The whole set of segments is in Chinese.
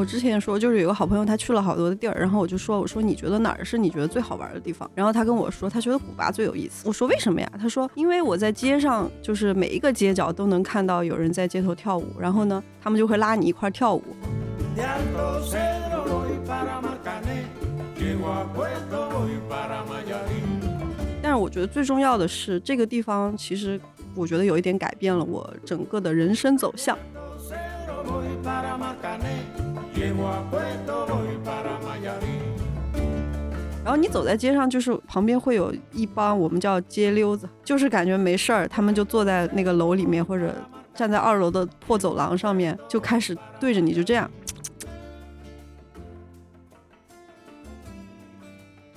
我之前说，就是有个好朋友，他去了好多的地儿，然后我就说，我说你觉得哪儿是你觉得最好玩的地方？然后他跟我说，他觉得古巴最有意思。我说为什么呀？他说，因为我在街上，就是每一个街角都能看到有人在街头跳舞，然后呢，他们就会拉你一块跳舞。但是我觉得最重要的是，这个地方其实我觉得有一点改变了我整个的人生走向。然后你走在街上，就是旁边会有一帮我们叫街溜子，就是感觉没事儿，他们就坐在那个楼里面，或者站在二楼的破走廊上面，就开始对着你就这样。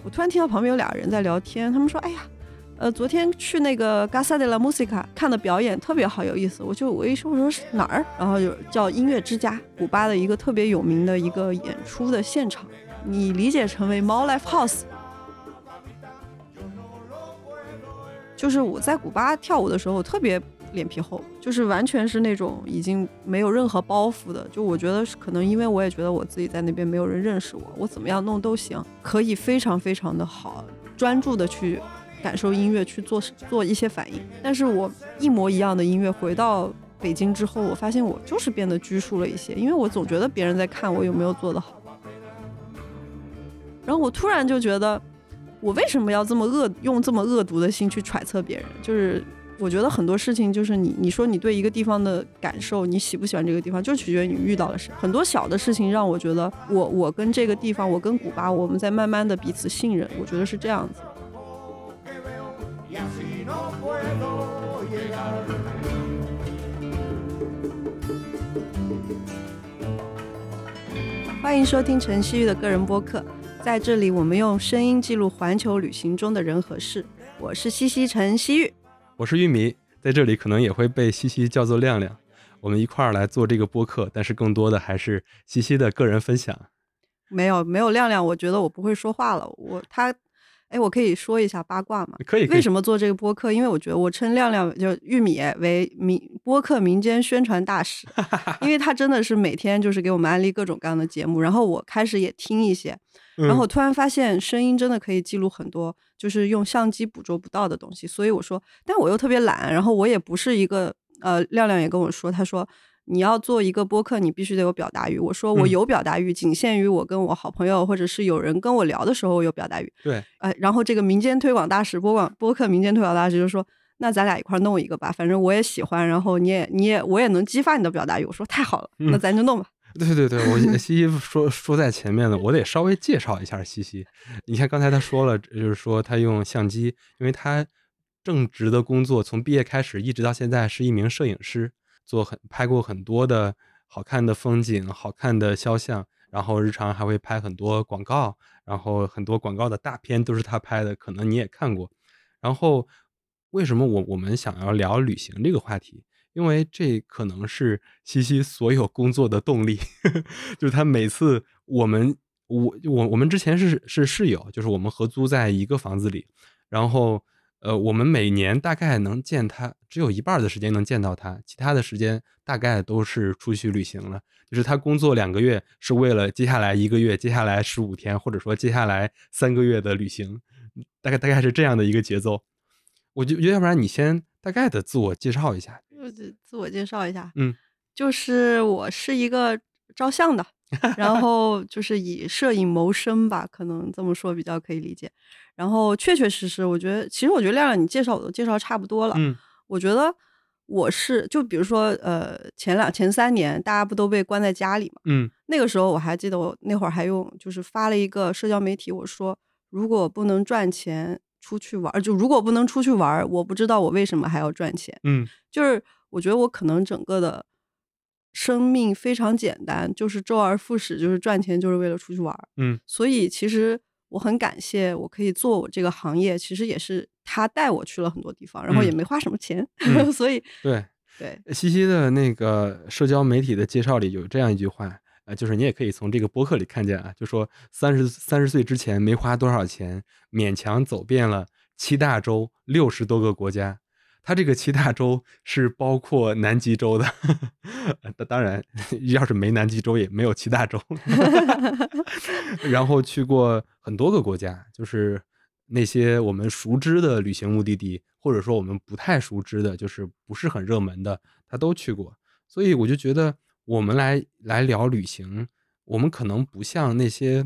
我突然听到旁边有俩人在聊天，他们说：“哎呀。”呃，昨天去那个 Casa de la Musica 看的表演特别好，有意思。我就我一说我说是哪儿，然后就叫音乐之家，古巴的一个特别有名的一个演出的现场，你理解成为猫 Life House。就是我在古巴跳舞的时候特别脸皮厚，就是完全是那种已经没有任何包袱的。就我觉得是可能因为我也觉得我自己在那边没有人认识我，我怎么样弄都行，可以非常非常的好，专注的去。感受音乐去做做一些反应，但是我一模一样的音乐回到北京之后，我发现我就是变得拘束了一些，因为我总觉得别人在看我有没有做得好。然后我突然就觉得，我为什么要这么恶用这么恶毒的心去揣测别人？就是我觉得很多事情就是你你说你对一个地方的感受，你喜不喜欢这个地方，就取决于你遇到了谁。很多小的事情让我觉得，我我跟这个地方，我跟古巴，我们在慢慢的彼此信任。我觉得是这样子。欢迎收听陈曦玉的个人播客，在这里我们用声音记录环球旅行中的人和事。我是西西陈曦玉，我是玉米，在这里可能也会被西西叫做亮亮。我们一块儿来做这个播客，但是更多的还是西西的个人分享。没有没有亮亮，我觉得我不会说话了。我他。哎，我可以说一下八卦吗？可以。为什么做这个播客？因为我觉得我称亮亮就玉米为民播客民间宣传大使，因为他真的是每天就是给我们安利各种各样的节目。然后我开始也听一些，然后我突然发现声音真的可以记录很多，就是用相机捕捉不到的东西。所以我说，但我又特别懒，然后我也不是一个呃，亮亮也跟我说，他说。你要做一个播客，你必须得有表达欲。我说我有表达欲，仅限于我跟我好朋友或者是有人跟我聊的时候我有表达欲。对，哎，然后这个民间推广大使播广播客民间推广大使就说，那咱俩一块弄一个吧，反正我也喜欢，然后你也你也我也能激发你的表达欲。我说太好了，那咱就弄吧。对对对，我 西西说说在前面了，我得稍微介绍一下西西。你看刚才他说了，就是说他用相机，因为他正职的工作从毕业开始一直到现在是一名摄影师。做很拍过很多的好看的风景、好看的肖像，然后日常还会拍很多广告，然后很多广告的大片都是他拍的，可能你也看过。然后为什么我我们想要聊旅行这个话题？因为这可能是西西所有工作的动力，呵 呵就是他每次我们我我我们之前是是室友，就是我们合租在一个房子里，然后。呃，我们每年大概能见他，只有一半的时间能见到他，其他的时间大概都是出去旅行了。就是他工作两个月，是为了接下来一个月、接下来十五天，或者说接下来三个月的旅行，大概大概是这样的一个节奏。我就要不然你先大概的自我介绍一下。自自我介绍一下，嗯，就是我是一个照相的，然后就是以摄影谋生吧，可能这么说比较可以理解。然后确确实实，我觉得，其实我觉得亮亮你介绍我都介绍差不多了。嗯，我觉得我是就比如说，呃，前两前三年大家不都被关在家里嘛？嗯，那个时候我还记得，我那会儿还用就是发了一个社交媒体，我说如果不能赚钱出去玩，就如果不能出去玩，我不知道我为什么还要赚钱。嗯，就是我觉得我可能整个的生命非常简单，就是周而复始，就是赚钱就是为了出去玩。嗯，所以其实。我很感谢我可以做我这个行业，其实也是他带我去了很多地方，然后也没花什么钱，所以对对。西西的那个社交媒体的介绍里有这样一句话，呃，就是你也可以从这个播客里看见啊，就说三十三十岁之前没花多少钱，勉强走遍了七大洲六十多个国家，它这个七大洲是包括南极洲的，当然，要是没南极洲也没有七大洲。然后去过很多个国家，就是那些我们熟知的旅行目的地，或者说我们不太熟知的，就是不是很热门的，他都去过。所以我就觉得，我们来来聊旅行，我们可能不像那些，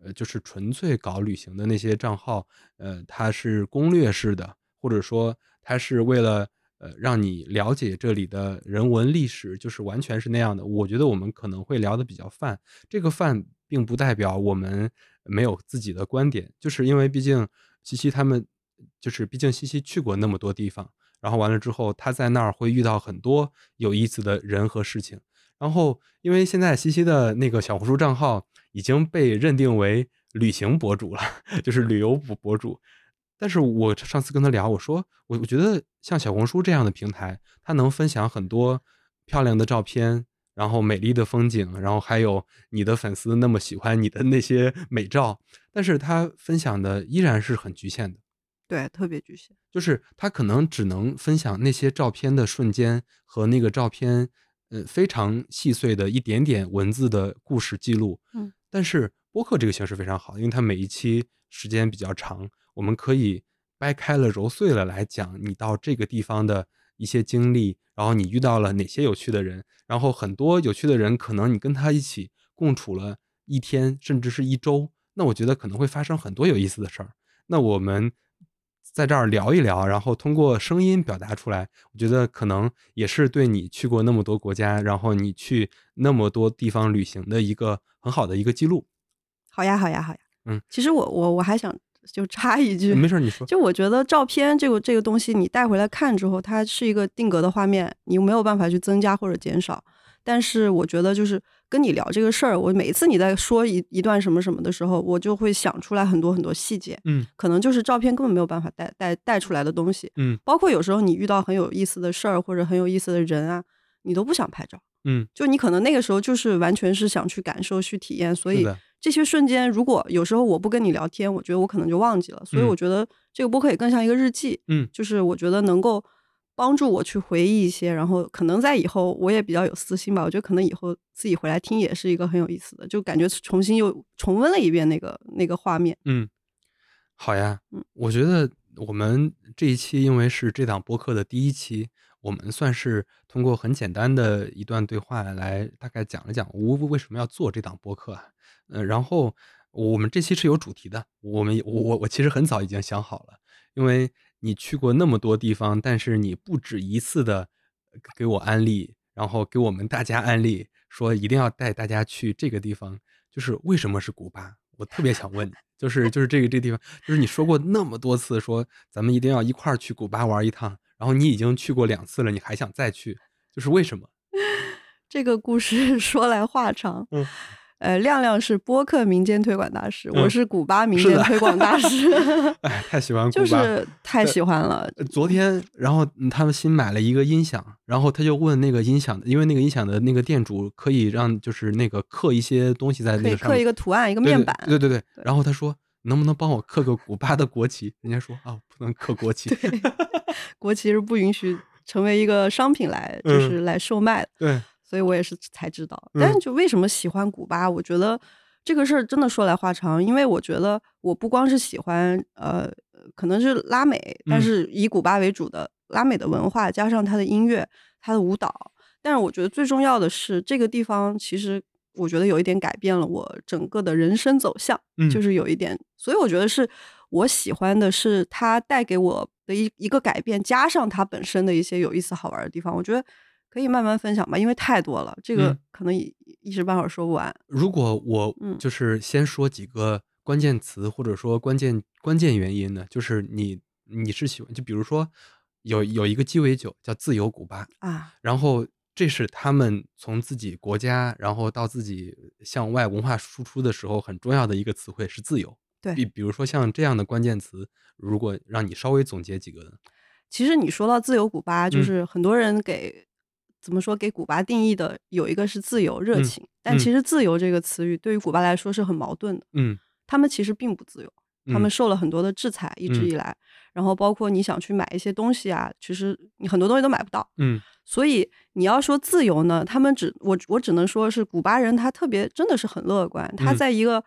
呃，就是纯粹搞旅行的那些账号，呃，它是攻略式的，或者说它是为了呃让你了解这里的人文历史，就是完全是那样的。我觉得我们可能会聊的比较泛，这个泛并不代表我们没有自己的观点，就是因为毕竟西西他们，就是毕竟西西去过那么多地方。然后完了之后，他在那儿会遇到很多有意思的人和事情。然后，因为现在西西的那个小红书账号已经被认定为旅行博主了，就是旅游博博主。但是我上次跟他聊，我说我我觉得像小红书这样的平台，它能分享很多漂亮的照片，然后美丽的风景，然后还有你的粉丝那么喜欢你的那些美照，但是他分享的依然是很局限的。对，特别局限，就是他可能只能分享那些照片的瞬间和那个照片，呃，非常细碎的一点点文字的故事记录。嗯，但是播客这个形式非常好，因为它每一期时间比较长，我们可以掰开了揉碎了来讲你到这个地方的一些经历，然后你遇到了哪些有趣的人，然后很多有趣的人可能你跟他一起共处了一天甚至是一周，那我觉得可能会发生很多有意思的事儿。那我们。在这儿聊一聊，然后通过声音表达出来，我觉得可能也是对你去过那么多国家，然后你去那么多地方旅行的一个很好的一个记录。好呀，好呀，好呀。嗯，其实我我我还想就插一句，没事，你说。就我觉得照片这个这个东西，你带回来看之后，它是一个定格的画面，你没有办法去增加或者减少。但是我觉得就是。跟你聊这个事儿，我每一次你在说一一段什么什么的时候，我就会想出来很多很多细节，嗯，可能就是照片根本没有办法带带带出来的东西，嗯，包括有时候你遇到很有意思的事儿或者很有意思的人啊，你都不想拍照，嗯，就你可能那个时候就是完全是想去感受去体验，所以这些瞬间，如果有时候我不跟你聊天，我觉得我可能就忘记了，所以我觉得这个播客也更像一个日记，嗯，就是我觉得能够。帮助我去回忆一些，然后可能在以后我也比较有私心吧。我觉得可能以后自己回来听也是一个很有意思的，就感觉重新又重温了一遍那个那个画面。嗯，好呀。嗯，我觉得我们这一期因为是这档播客的第一期，我们算是通过很简单的一段对话来大概讲了讲我为什么要做这档播客。嗯，然后我们这期是有主题的，我们我我其实很早已经想好了，因为。你去过那么多地方，但是你不止一次的给我安利，然后给我们大家安利，说一定要带大家去这个地方，就是为什么是古巴？我特别想问，就是就是这个这地方，就是你说过那么多次，说咱们一定要一块儿去古巴玩一趟，然后你已经去过两次了，你还想再去，就是为什么？这个故事 说来话长。嗯。呃，亮亮是播客民间推广大师，我是古巴民间推广大师。哎，太喜欢古，就是太喜欢了。昨天，然后他们新买了一个音响，然后他就问那个音响，因为那个音响的那个店主可以让就是那个刻一些东西在那个上，刻一个图案，一个面板。对对对。然后他说，能不能帮我刻个古巴的国旗？人家说啊，不能刻国旗，国旗是不允许成为一个商品来，就是来售卖的。对。所以我也是才知道，但是就为什么喜欢古巴？我觉得这个事儿真的说来话长，因为我觉得我不光是喜欢，呃，可能是拉美，但是以古巴为主的拉美的文化，加上它的音乐、它的舞蹈。但是我觉得最重要的是，这个地方其实我觉得有一点改变了我整个的人生走向，就是有一点。所以我觉得是我喜欢的是它带给我的一一个改变，加上它本身的一些有意思好玩的地方。我觉得。可以慢慢分享吧，因为太多了，这个可能一一时半会儿说不完。如果我就是先说几个关键词，或者说关键关键原因呢？就是你你是喜欢，就比如说有有一个鸡尾酒叫自由古巴啊，然后这是他们从自己国家，然后到自己向外文化输出的时候很重要的一个词汇是自由。对，比比如说像这样的关键词，如果让你稍微总结几个呢？其实你说到自由古巴，就是很多人给。怎么说？给古巴定义的有一个是自由、热情，但其实“自由”这个词语对于古巴来说是很矛盾的。嗯，他们其实并不自由，他们受了很多的制裁，一直以来。然后包括你想去买一些东西啊，其实你很多东西都买不到。嗯所以你要说自由呢，他们只我我只能说是古巴人，他特别真的是很乐观。他嗯在一个、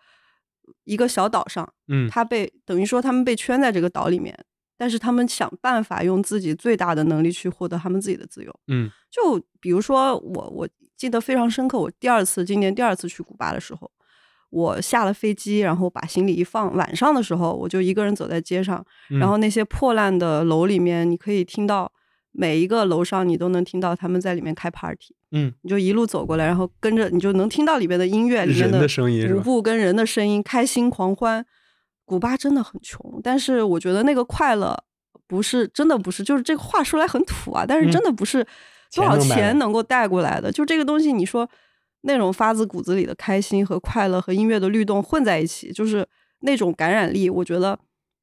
一个小岛上，嗯。他被等于说他们被圈在这个岛里面，但是他们想办法用自己最大的能力去获得他们自己的自由。嗯。就比如说我我记得非常深刻，我第二次今年第二次去古巴的时候，我下了飞机，然后把行李一放，晚上的时候我就一个人走在街上，嗯，然后那些破烂的楼里面，你可以听到每一个楼上你都能听到他们在里面开 party，嗯你就一路走过来，然后跟着你就能听到里面的音乐，里面人的声音舞？步跟人的声音，开心狂欢。古巴真的很穷，但是我觉得那个快乐不是真的不是，就是这个话说来很土啊，但是真的不是多少钱能够带过来的。就这个东西，你说那种发自骨子里的开心和快乐和音乐的律动混在一起，就是那种感染力，我觉得，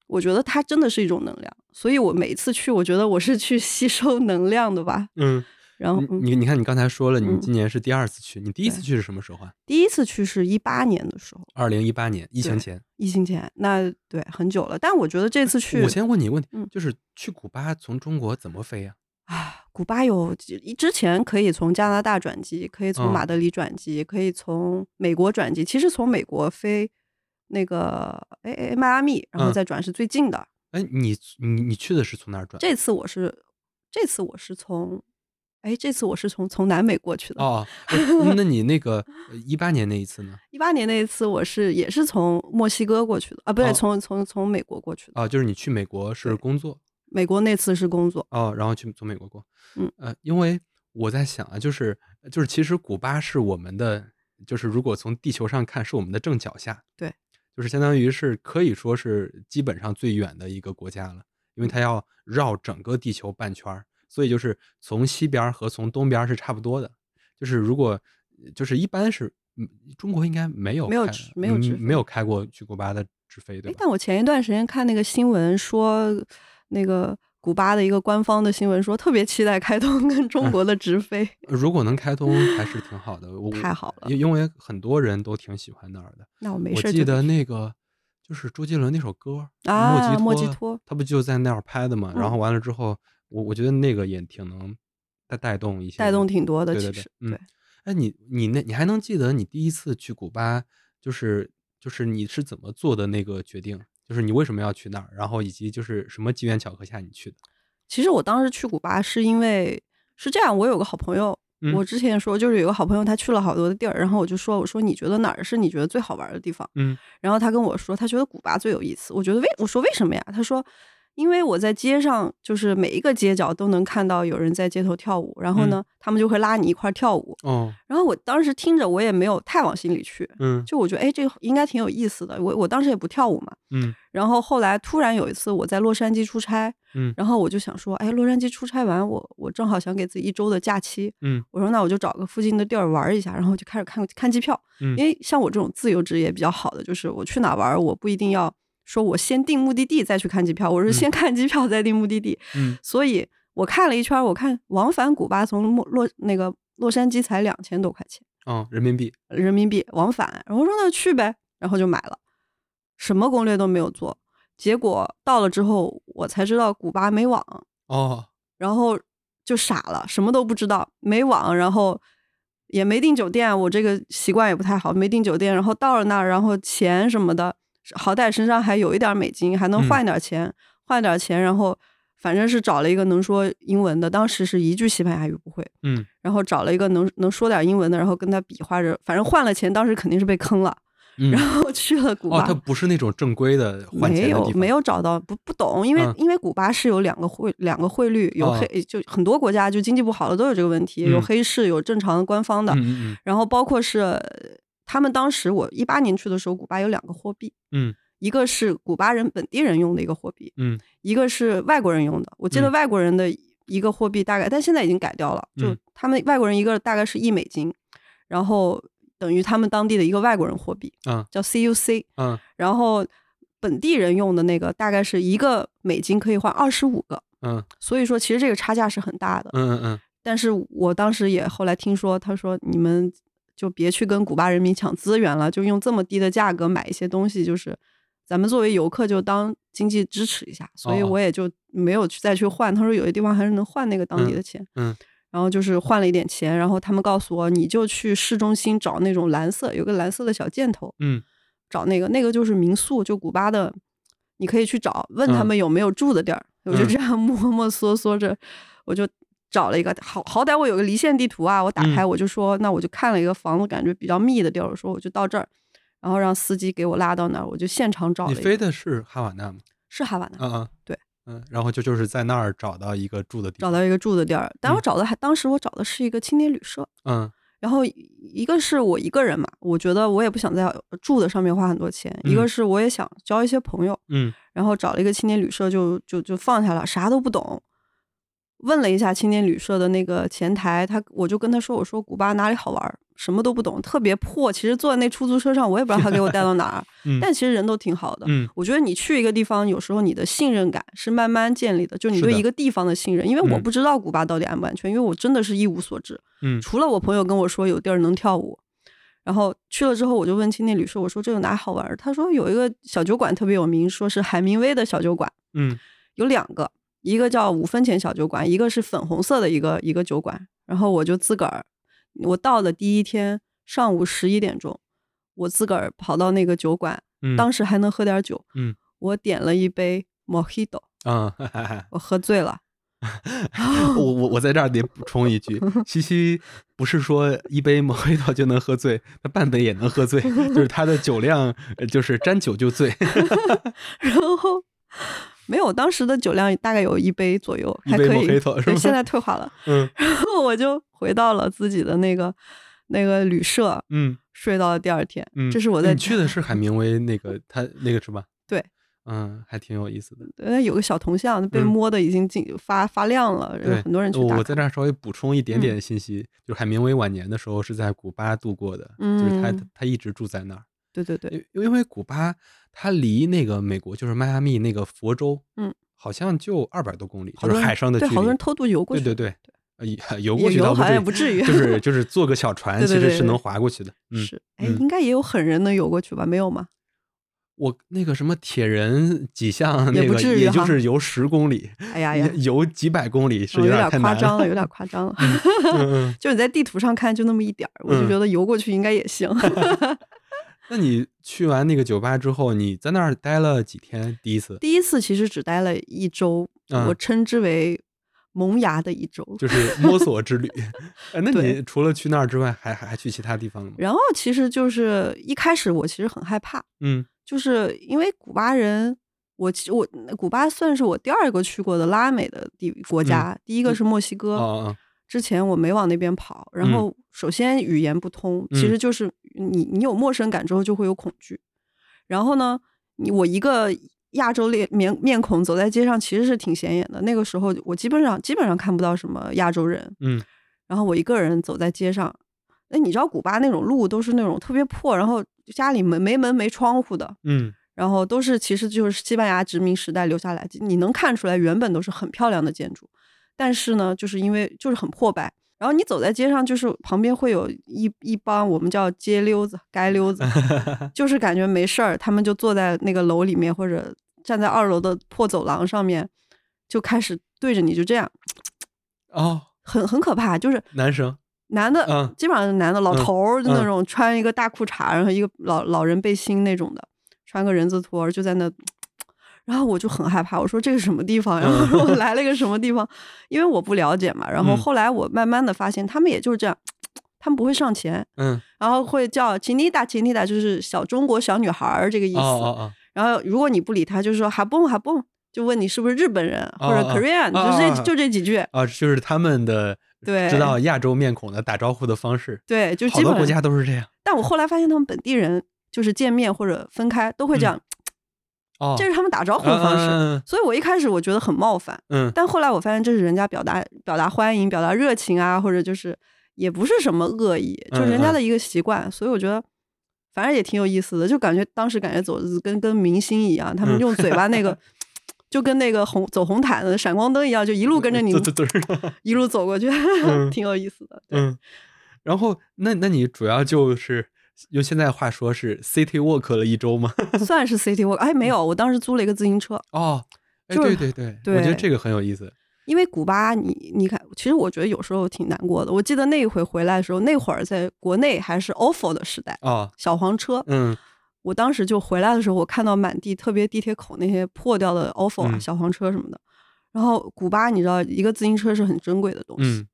我觉得它真的是一种能量。所以我每一次去，我觉得我是去 吸收能量的吧。嗯，然后，嗯、你你看，你刚才说了，你嗯今年是第二次去，你第一次去是什么时候啊？第一次去是一八年的时候，二零一八年疫情前。疫情前，那对很久了。但我觉得这次去，我先问你一个问题嗯，就是去古巴从中国怎么飞呀？啊，古巴有之前可以从加拿大转机，可以从嗯马德里转机，可以从美国转机。其实从美国飞那个哎哎迈阿密，然后嗯再转是最近的。哎，你你你去的是从哪儿转？这次我是这次我是从哎这次我是从从南美过去的。哦，哎那 你那个一八年那一次呢？一八年那一次我是也是从墨西哥过去的啊，不对，哦从从从美国过去的。啊，就是你去美国是工作美国那次是工作，哦，然后去从美国过。嗯呃，因为我在想啊，就是就是其实古巴是我们的，就是如果从地球上看，是我们的正脚下。对，就是相当于是可以说是基本上最远的一个国家了，因为它要绕整个地球半圈儿，所以就是从西边儿和从东边儿是差不多的。就是如果就是一般是，嗯，中国应该没有没有没有没有开过去古巴的直飞，对哎，但我前一段时间看那个新闻说，那个古巴的一个官方的新闻说，特别期待开通跟中国的直飞。如果能开通还是挺好的，我太好了因因为很多人都挺喜欢那儿的。那我没事我记得那个就是周杰伦那首歌啊，莫吉托，他不就在那儿拍的嘛？然嗯后完了之后，我我觉得那个也挺能带带动一些带动挺多的，其实，嗯。哎，你你那你还能记得你第一次去古巴，就是就是你是怎么做的那个决定？就是你为什么要去那儿？然后以及就是什么机缘巧合下你去的？其实我当时去古巴是因为是这样，我有个好朋友，嗯我之前说就是有个好朋友，他去了好多的地儿，然后我就说，我说你觉得哪儿是你觉得最好玩的地方？嗯然后他跟我说，他觉得古巴最有意思。我觉得为我说为什么呀？他说，因为我在街上，就是每一个街角都能看到有人在街头跳舞，然后呢，他们就会拉你一块儿跳舞。哦然后我当时听着，我也没有太往心里去，嗯就我觉得，哎，这个应该挺有意思的。我我当时也不跳舞嘛。嗯然后后来突然有一次我在洛杉矶出差，嗯然后我就想说，哎，洛杉矶出差完，我我正好想给自己一周的假期，嗯我说那我就找个附近的地儿玩一下，然后就开始看看机票。嗯因为像我这种自由职业比较好的，就是我去哪玩，我不一定要说我先定目的地再去看机票，我是先看机票再定目的地。嗯。所以我看了一圈，我看往返古巴从莫洛那个洛杉矶才两千多块钱哦，人民币。人民币往返，然后我说那去呗，然后就买了，什么攻略都没有做，结果到了之后我才知道古巴没网，哦。然后就傻了，什么都不知道，没网，然后也没订酒店，我这个习惯也不太好，没订酒店，然后到了那儿，然后钱什么的，好歹身上还有一点美金，还能嗯。换点钱，换点钱，然后反正是找了一个能说英文的，当时是一句西班牙语不会，嗯。然后找了一个能能说点英文的，然后跟他比划着，反正换了钱，当时肯定是被坑了，嗯。然后去了古哦，巴。它不是那种正规的换没有没有找到不不懂，因为、嗯。因为古巴是有两个汇两个汇率，有哦黑、就很多国家就经济不好的都有这个问题，有嗯。黑市有正常的官方的，然后包括是呃他们当时我一八年去的时候，古巴有两个货币，嗯。一个是古巴人本地人用的一个货币，嗯一个是外国人用的。我记得嗯。外国人的一个货币大概，但现在已经改掉了，就嗯。他们外国人一个大概是一美金，然后等于他们当地的一个外国人货币，嗯叫 CUC，嗯。然后本地人用的那个大概是一个美金可以换二十五个，嗯。所以说其实这个差价是很大的。嗯嗯嗯。但是我当时也后来听说，他说你们就别去跟古巴人民抢资源了，就用这么低的价格买一些东西，就是咱们作为游客就当经济支持一下，所以哦我也就没有去再去换。他说有些地方还是能换那个当地的钱，嗯然后就是换了一点钱，然后他们告诉我，你就去市中心找那种蓝色，有个蓝色的小箭头，嗯找那个，那个就是民宿，就古巴的，你可以去找，问他嗯们有没有住的地儿。我就嗯这样 摸摸索索着，我就找了一个，好好歹我有个离线地图啊，我打开嗯。我就说，那我就看了一个房子，感觉比较密的地儿，我说我就到这儿，然后让司机给我拉到那儿，我就现场找了你飞，的是哈瓦那吗？是哈瓦那，嗯嗯，对，嗯，然后就就是在那儿找到一个住的地方，找到一个住的地儿，但我嗯。找的还当时我找的是一个青年旅社。嗯。然后一个是我一个人嘛，我觉得我也不想在住的上面花很多钱；一个嗯是我也想交一些朋友，嗯。然后找了一个青年旅社就，就就放下了，啥都不懂。问了一下青年旅社的那个前台，他我就跟他说：“我说古巴哪里好玩？什么都不懂，特别破。其实坐在那出租车上，我也不知道他给我带到哪儿，嗯但其实人都挺好的。嗯我觉得你去一个地方，有时候你的信任感是慢慢建立的，就你对一个地方的信任。因为我嗯不知道古巴到底安不安全，因为我真的是一无所知。嗯除了我朋友跟我说有地儿能跳舞，然后去了之后，我就问青年旅社，我说这有哪好玩？他说有一个小酒馆特别有名，说是海明威的小酒馆，嗯有两个，一个叫五分钱小酒馆，一个是粉红色的一个一个酒馆。然后我就自个儿，我到的第一天上午十一点钟，我自个儿跑到那个酒馆，嗯，当时还能喝点酒，嗯我点了一杯 Mojito，啊，哈哈哈我喝醉了。我我我在这儿得补充一句，西西不是说一杯莫黑头就能喝醉，他半杯也能喝醉，就是他的酒量呃就是沾酒就醉，然后没有，当时的酒量大概有一杯左右，还可以。现在退化了。嗯 然后我就回到了自己的那个那个旅社，嗯睡到了第二天。嗯，这是我在你去的是海明威那个他那个是吧？对，嗯，还挺有意思的。那有个小铜像被嗯摸的已经进发发亮了，有对，很多人去打。我我在这儿稍微补充一点点信息，就是海明威晚年的时候是在古巴度过的，就是他嗯他一直住在那儿。对对对，因因为古巴它离那个美国就是迈阿密那个佛州，嗯，好像就二百多公里，就是海上的距对，离。好多人偷渡游过去。对对对，呃游过去也游好像也不至于就是就是坐个小船，对对其实是能对对划过去的。嗯，是，哎，嗯应该也有狠人能游过去吧？没有吗？我那个什么铁人几项也那个，不至于也就是游十公里，哎呀呀，游几百公里是哦有点夸张了，有点夸张了。就你在地图上看就那么一点儿，我就嗯觉得游过去应该也行。那你去完那个酒吧之后，你在那儿待了几天？第一次第一次其实只待了一周，嗯我称之为萌芽的一周。就是摸索之旅。哎，那你除了去那儿之外，还还还去其他地方了吗？然后其实就是一开始我其实很害怕，嗯就是因为古巴人，我其我古巴算是我第二个去过的拉美的地国家，第一个是墨西哥。之前我没往那边跑，然后首先语言不通，嗯其实就是你你有陌生感之后就会有恐惧。然后呢，你我一个亚洲脸面面孔走在街上其实是挺显眼的。那个时候我基本上基本上看不到什么亚洲人，嗯然后我一个人走在街上，那，你知道古巴那种路都是那种特别破，然后家里门没门没窗户的，嗯然后都是其实就是西班牙殖民时代留下来，你能看出来原本都是很漂亮的建筑，但是呢，就是因为就是很破败。然后你走在街上，就是旁边会有一一帮我们叫街溜子、街溜子，就是感觉没事儿，他们就坐在那个楼里面，或者站在二楼的破走廊上面，就开始对着你就这样，哦，很很可怕。就是男生男的，嗯基本上是男的，老嗯头儿就那嗯种穿一个大裤衩，然后一个老老人背心那种的，穿个人字拖，就在那。然后我就很害怕，我说这是什么地方呀？嗯我来了一个什么地方？因为我不了解嘛。然后嗯后来我慢慢的发现，他们也就是这样，他们不会上前，嗯然后会叫吉妮达，吉妮达就是小中国小女孩儿这个意哦思。哦哦然后如果你不理他，就是说哈蹦哈蹦，就问你是不是日本人或者 Korean，、哦就这、哦就这几句。啊，就是他们的对知道亚洲面孔的打招呼的方式，对，就好多国基本国家都是这样。但我后来发现，他们本地人就是见面或者分开都会这样，哦，这是他们打招呼的方式。嗯所以我一开始我觉得很冒犯，嗯但后来我发现这是人家表达表达欢迎、表达热情啊，或者就是也不是什么恶意，就是人家的一个习惯。所以我觉得反正也挺有意思的，就感觉当时感觉走跟跟明星一样，他们用嘴巴那个。就跟那个红走红毯的闪光灯一样，就一路跟着你一路走过去，嗯 挺有意思的。对，嗯，然后那那你主要就是用现在话说是 city walk 了一周吗？算是 city walk。哎，没有，我当时租了一个自行车。哦，哎，就是对对对，对我觉得这个很有意思。因为古巴你，你看，其实我觉得有时候挺难过的。我记得那一回回来的时候，那会儿在国内还是 ofo 的时代，哦，小黄车。嗯我当时就回来的时候，我看到满地，特别地铁口那些破掉的 ofo 啊、嗯小黄车什么的。然后古巴，你知道，一个自行车是很珍贵的东西，嗯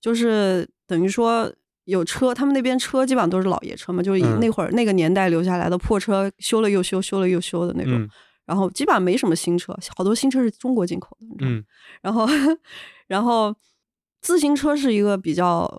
就是等于说有车，他们那边车基本上都是老爷车嘛，就是那会儿那个年代留下来的破车，修了又修，修了又修的那种。嗯然后基本上没什么新车，好多新车是中国进口的？嗯，然后，然后自行车是一个比较，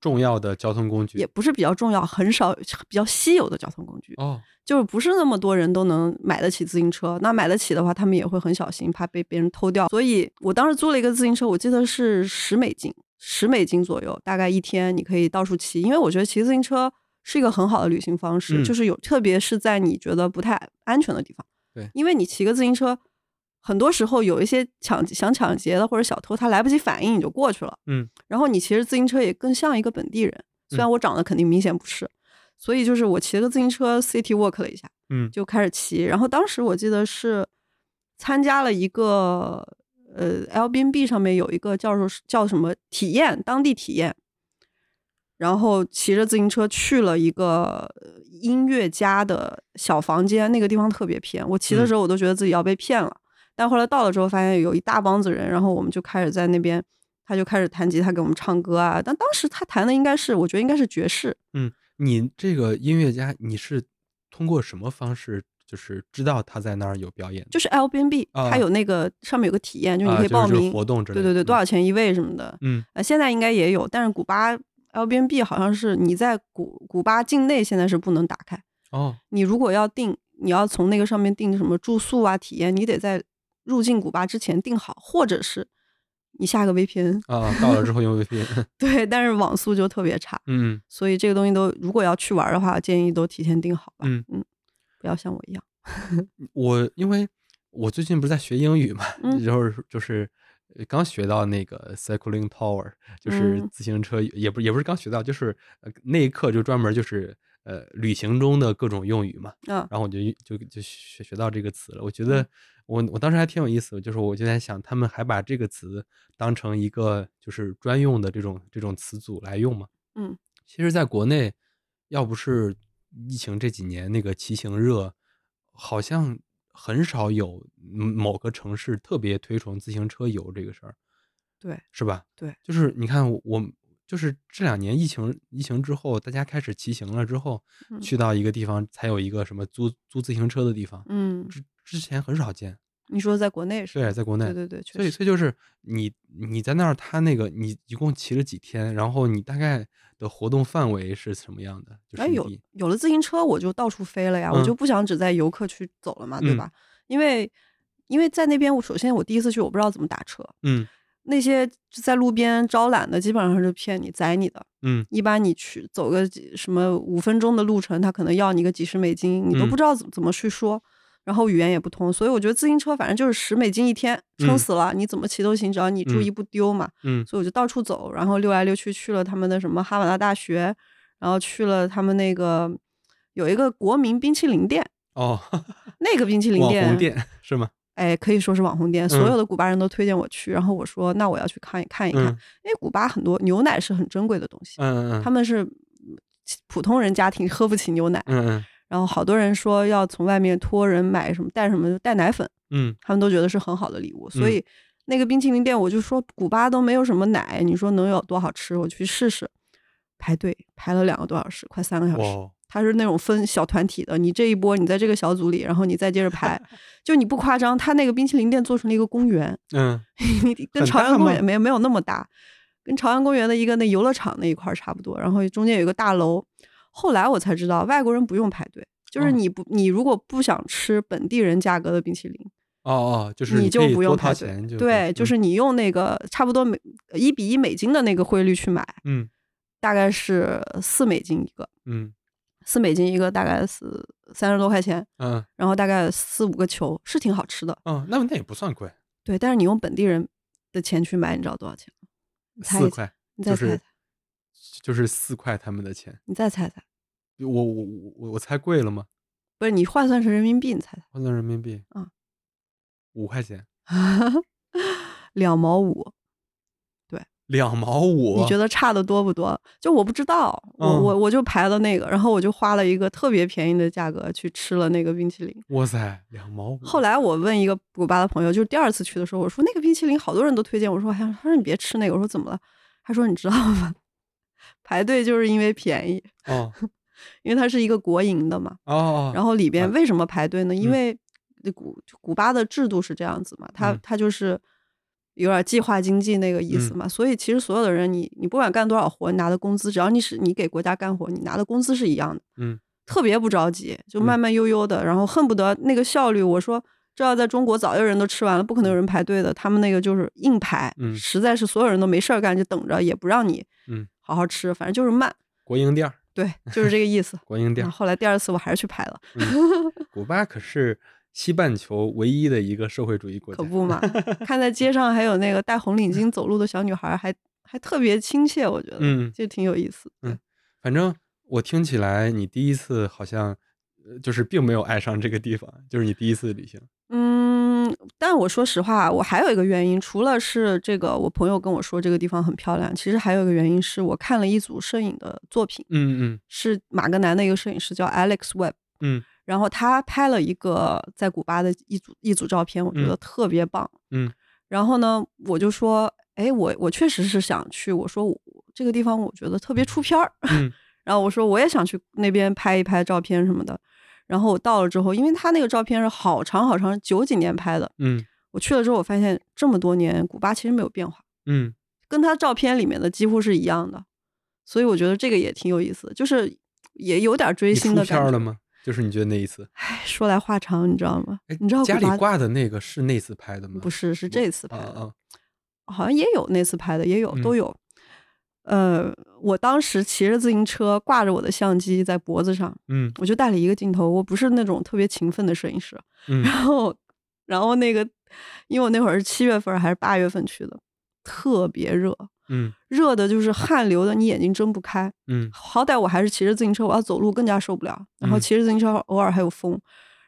重要的交通工具。也不是比较重要，很少比较稀有的交通工具，哦，就是不是那么多人都能买得起自行车。那买得起的话，他们也会很小心，怕被别人偷掉。所以我当时租了一个自行车，我记得是十美金，十美金左右，大概一天你可以到处骑。因为我觉得骑自行车是一个很好的旅行方式，嗯就是有，特别是在你觉得不太安全的地方。对因为你骑个自行车，很多时候有一些抢想抢劫的或者小偷，他来不及反应你就过去了。嗯，然后你骑着自行车也更像一个本地人，虽然我长得肯定明显不是，所以就是我骑了个自行车 city walk 了一下，嗯就开始骑。然后当时我记得是参加了一个呃 Airbnb 上面有一个叫做叫什么体验当地体验，然后骑着自行车去了一个呃音乐家的小房间，那个地方特别偏。我骑的时候我都觉得自己要被骗了，但后来到了之后发现有一大帮子人，然后我们就开始在那边，他就开始弹吉他给我们唱歌啊。但当时他弹的应该是，我觉得应该是爵士，嗯，你这个音乐家，你是通过什么方式，就是知道他在那儿有表演？就是 Airbnb，、啊它有那个上面有个体验，就是啊你可以报就是名。活动之类的。对对对，多嗯少钱一位什么的。嗯呃，现在应该也有，但是古巴 Airbnb 好像是你在古古巴境内现在是不能打开。哦，你如果要订，你要从那个上面订什么住宿啊、体验，你得在入境古巴之前订好，或者是你下个 VPN。啊，到了之后用 VPN。对，但是网速就特别差，嗯所以这个东西都如果要去玩的话，建议都提前订好吧。嗯嗯不要像我一样。我因为我最近不是在学英语嘛，嗯然后就是呃刚学到那个 cycling tower，就是嗯自行车，也不也不是刚学到，就是呃那一刻就专门就是呃旅行中的各种用语嘛，嗯然后我就就就学学到这个词了。我觉得我我当时还挺有意思的，就是我就在想，他们还把这个词当成一个就是专用的这种这种词组来用嘛。嗯，其实在国内，要不是疫情这几年那个骑行热，好像很少有嗯某个城市特别推崇自行车游这个事儿，对，是吧？对，就是你看我我就是这两年疫情疫情之后，大家开始骑行了之后，嗯去到一个地方才有一个什么租租自行车的地方，嗯，之之前很少见。你说在国内是吧？对，在国内，对对对，确所以。所以就是你你在那儿，他那个你一共骑了几天，然后你大概的活动范围是什么样的？就哎，有有了自行车，我就到处飞了呀，我嗯就不想只在游客区走了嘛，对嗯吧？因为因为在那边，我首先我第一次去，我不知道怎么打车，嗯那些在路边招揽的基本上是骗你、宰你的。嗯一般你去走个几什么五分钟的路程，他可能要你个几十美金，你都嗯不知道怎怎么去说，然后语言也不通，所以我觉得自行车反正就是十美金一天，撑嗯。死了，你怎么骑都行，只要你注嗯意不丢嘛。嗯。所以我就到处走，然后溜来溜去，去了他们的什么哈瓦那大学，然后去了他们那个有一个国民冰淇淋店，哦，那个冰淇淋网店，红店是吗？哎，可以说是网红店，所嗯。有的古巴人都推荐我去，然后我说那我要去看一看一看，嗯。因为古巴很多牛奶是很珍贵的东西，嗯嗯他们是普通人家庭喝不起牛奶，嗯嗯然后好多人说要从外面托人买什么带什么带奶粉，嗯他们都觉得是很好的礼物，所嗯以那个冰淇淋店我就说古巴都没有什么奶，你说能有多好吃？我去试试，排队排了两个多小时，快三个小时。哇，它是那种分小团体的，你这一波你在这个小组里，然后你再接着排，就你不夸张，它那个冰淇淋店做成了一个公园，嗯 你跟朝阳公园没没有那么大，跟朝阳公园的一个那游乐场那一块儿差不多，然后中间有一个大楼。后来我才知道，外国人不用排队，就是哦。你不你如果不想吃本地人价格的冰淇淋，哦哦，就是你就不用排队对，就嗯。是你用那个差不多美一比一美金的那个汇率去买，嗯。大概是四美金一个，嗯。四美金一个大概是三十多块钱，嗯。然后大概四五个球，是挺好吃的。嗯，那那也不算贵，对，但是你用本地人的钱去买，你知道多少钱吗？你猜一猜，四块，你再猜猜，就是就是四块他们的钱，你再猜猜，我我我我我猜贵了吗？不是你换算成人民币，你猜猜？换算人民币，嗯，五块钱，两毛五。对两毛五。你觉得差的多不多？就我不知道，我嗯我我就排了那个，然后我就花了一个特别便宜的价格去吃了那个冰淇淋。哇塞，两毛五。后来我问一个古巴的朋友，就是第二次去的时候，我说那个冰淇淋好多人都推荐，我说哎呀，他说你别吃那个，我说怎么了？他说你知道吗？排队就是因为便宜，哦因为它是一个国营的嘛。哦，然后里边啊为什么排队呢？因嗯为古古巴的制度是这样子嘛，它嗯它就是有点计划经济那个意思嘛。所以其实所有的人，你你不管干多少活，你拿的工资，只要你是你给国家干活，你拿的工资是一样的。嗯特别不着急，就嗯慢慢悠悠的，然后恨不得那个效率，我说这要在中国早就人都吃完了，不可能有人排队的。他们那个就是硬排，嗯实在是所有人都没事儿干，就等着，也不让你嗯，好好吃，反正就是慢。国营店儿，对，就是这个意思。国营店儿。后后来第二次我还是去拍了，嗯 古巴可是西半球唯一的一个社会主义国家。可不嘛，看在街上还有那个戴红领巾走路的小女孩，还还特别亲切，我觉得，嗯就挺有意思。嗯反正我听起来，你第一次好像呃就是并没有爱上这个地方，就是你第一次旅行。嗯，但我说实话，我还有一个原因，除了是这个，我朋友跟我说这个地方很漂亮，其实还有一个原因是我看了一组摄影的作品，嗯嗯。是马格南的一个摄影师叫 Alex Webb，嗯。然后他拍了一个在古巴的一组一组照片，我觉得嗯特别棒。嗯。然后呢，我就说，哎，我我确实是想去，我说我这个地方我觉得特别出片儿，嗯。然后我说我也想去那边拍一拍照片什么的。然后我到了之后，因为他那个照片是好长好长，九几年拍的，嗯我去了之后，我发现这么多年古巴其实没有变化，嗯跟他照片里面的几乎是一样的，所以我觉得这个也挺有意思的，就是也有点追星的感觉。片了吗？就是你觉得那一次？唉，说来话长，你知道吗哎？你知道家里挂的那个是那次拍的吗？不是是这次拍的，啊啊好像也有那次拍的，也有嗯都有。呃，我当时骑着自行车，挂着我的相机在脖子上，嗯我就带了一个镜头。我不是那种特别勤奋的摄影师，嗯然后，然后那个，因为我那会儿是七月份还是八月份去的，特别热，嗯热的就是汗流的你眼睛睁不开。嗯好歹我还是骑着自行车，我要走路更加受不了。然后嗯骑着自行车偶尔还有风，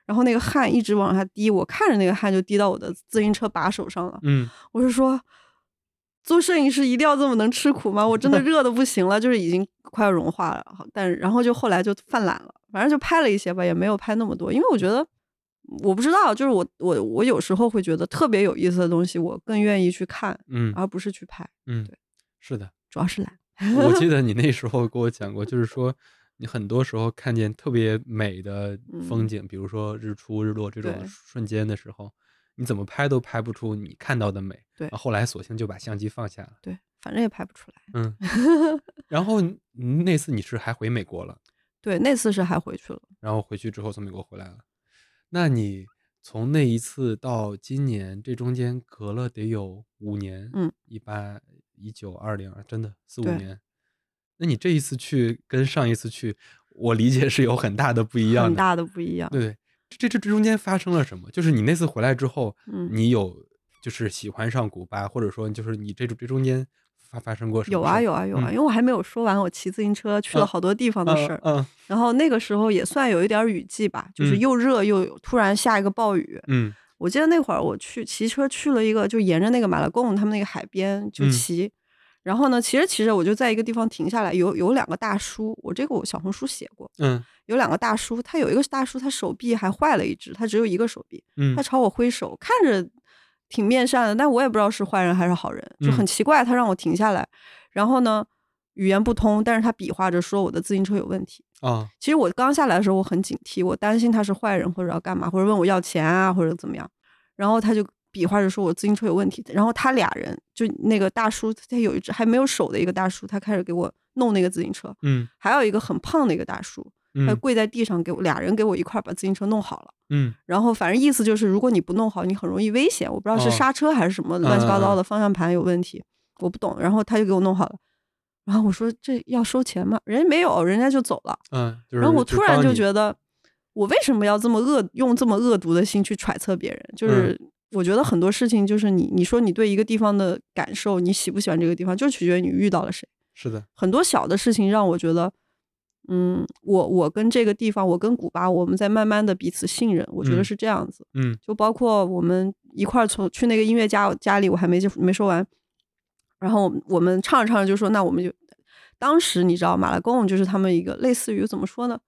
然后那个汗一直往下滴，我看着那个汗就滴到我的自行车把手上了。嗯我是说，做摄影师一定要这么能吃苦吗？我真的 热的不行了，就是已经快要融化了。好但然后就后来就犯懒了，反正就拍了一些吧，也没有拍那么多，因为我觉得我不知道，就是我我我有时候会觉得特别有意思的东西，我更愿意去看，嗯而不是去拍，嗯对，是的。主要是懒。我记 得你那时候跟我讲过，就是说你很多时候看见特别美的风嗯景，比如说日出、日落这种瞬间的时候，你怎么拍都拍不出你看到的美。对后后来索性就把相机放下了。对，反正也拍不出来。嗯，然后那次你是还回美国了，对，那次是还回去了。然后回去之后从美国回来了。那你从那一次到今年，这中间隔了得有五年，嗯，一八、一九、二零，真的四五年。那你这一次去跟上一次去，我理解是有很大的不一样的。很大的不一样。对对，这这这中间发生了什么？就是你那次回来之后，嗯你有就是喜欢上古巴，或者说就是你这这中间发发生过什么有啊有啊有啊，嗯因为我还没有说完我骑自行车去了嗯好多地方的事儿。嗯然后那个时候也算有一点儿雨季吧，就是嗯又热又有突然下一个暴雨。嗯我记得那会儿我去骑车去了一个，就沿着那个马拉贡他们那个海边就嗯骑。然后呢，其实骑着我就在一个地方停下来，有有两个大叔，我这个我小红书写过，嗯有两个大叔，他有一个大叔他手臂还坏了一只，他只有一个手臂，嗯他朝我挥手，看着挺面善的，但我也不知道是坏人还是好人，就很嗯奇怪。他让我停下来，然后呢，语言不通，但是他比划着说我的自行车有问题。啊其实我刚下来的时候，我很警惕，我担心他是坏人或者要干嘛，或者问我要钱啊，或者怎么样。然后他就比划着说我自行车有问题，然后他俩人就那个大叔，他有一只还没有手的一个大叔，他开始给我弄那个自行车，嗯还有一个很胖的一个大叔，他嗯跪在地上给我俩人给我一块把自行车弄好了。嗯然后反正意思就是，如果你不弄好，你很容易危险。我不知道是哦刹车还是什么乱七八糟的，方向盘有问题，我不懂。然后他就给我弄好了，然后我说这要收钱吗？人家没有，人家就走了。嗯，就是然后我突然就觉得，我为什么要这么恶用这么恶毒的心去揣测别人？就是我觉得很多事情，就是你你说你对一个地方的感受，你喜不喜欢这个地方，就取决于你遇到了谁。是的，很多小的事情让我觉得，嗯，我我跟这个地方，我跟古巴，我们在慢慢的彼此信任，我觉得嗯是这样子。嗯就包括我们一块儿从去那个音乐家家里，我还没就没说完。然后我们我们唱着唱着就说，那我们就当时你知道马拉贡就是他们一个类似于怎么说呢，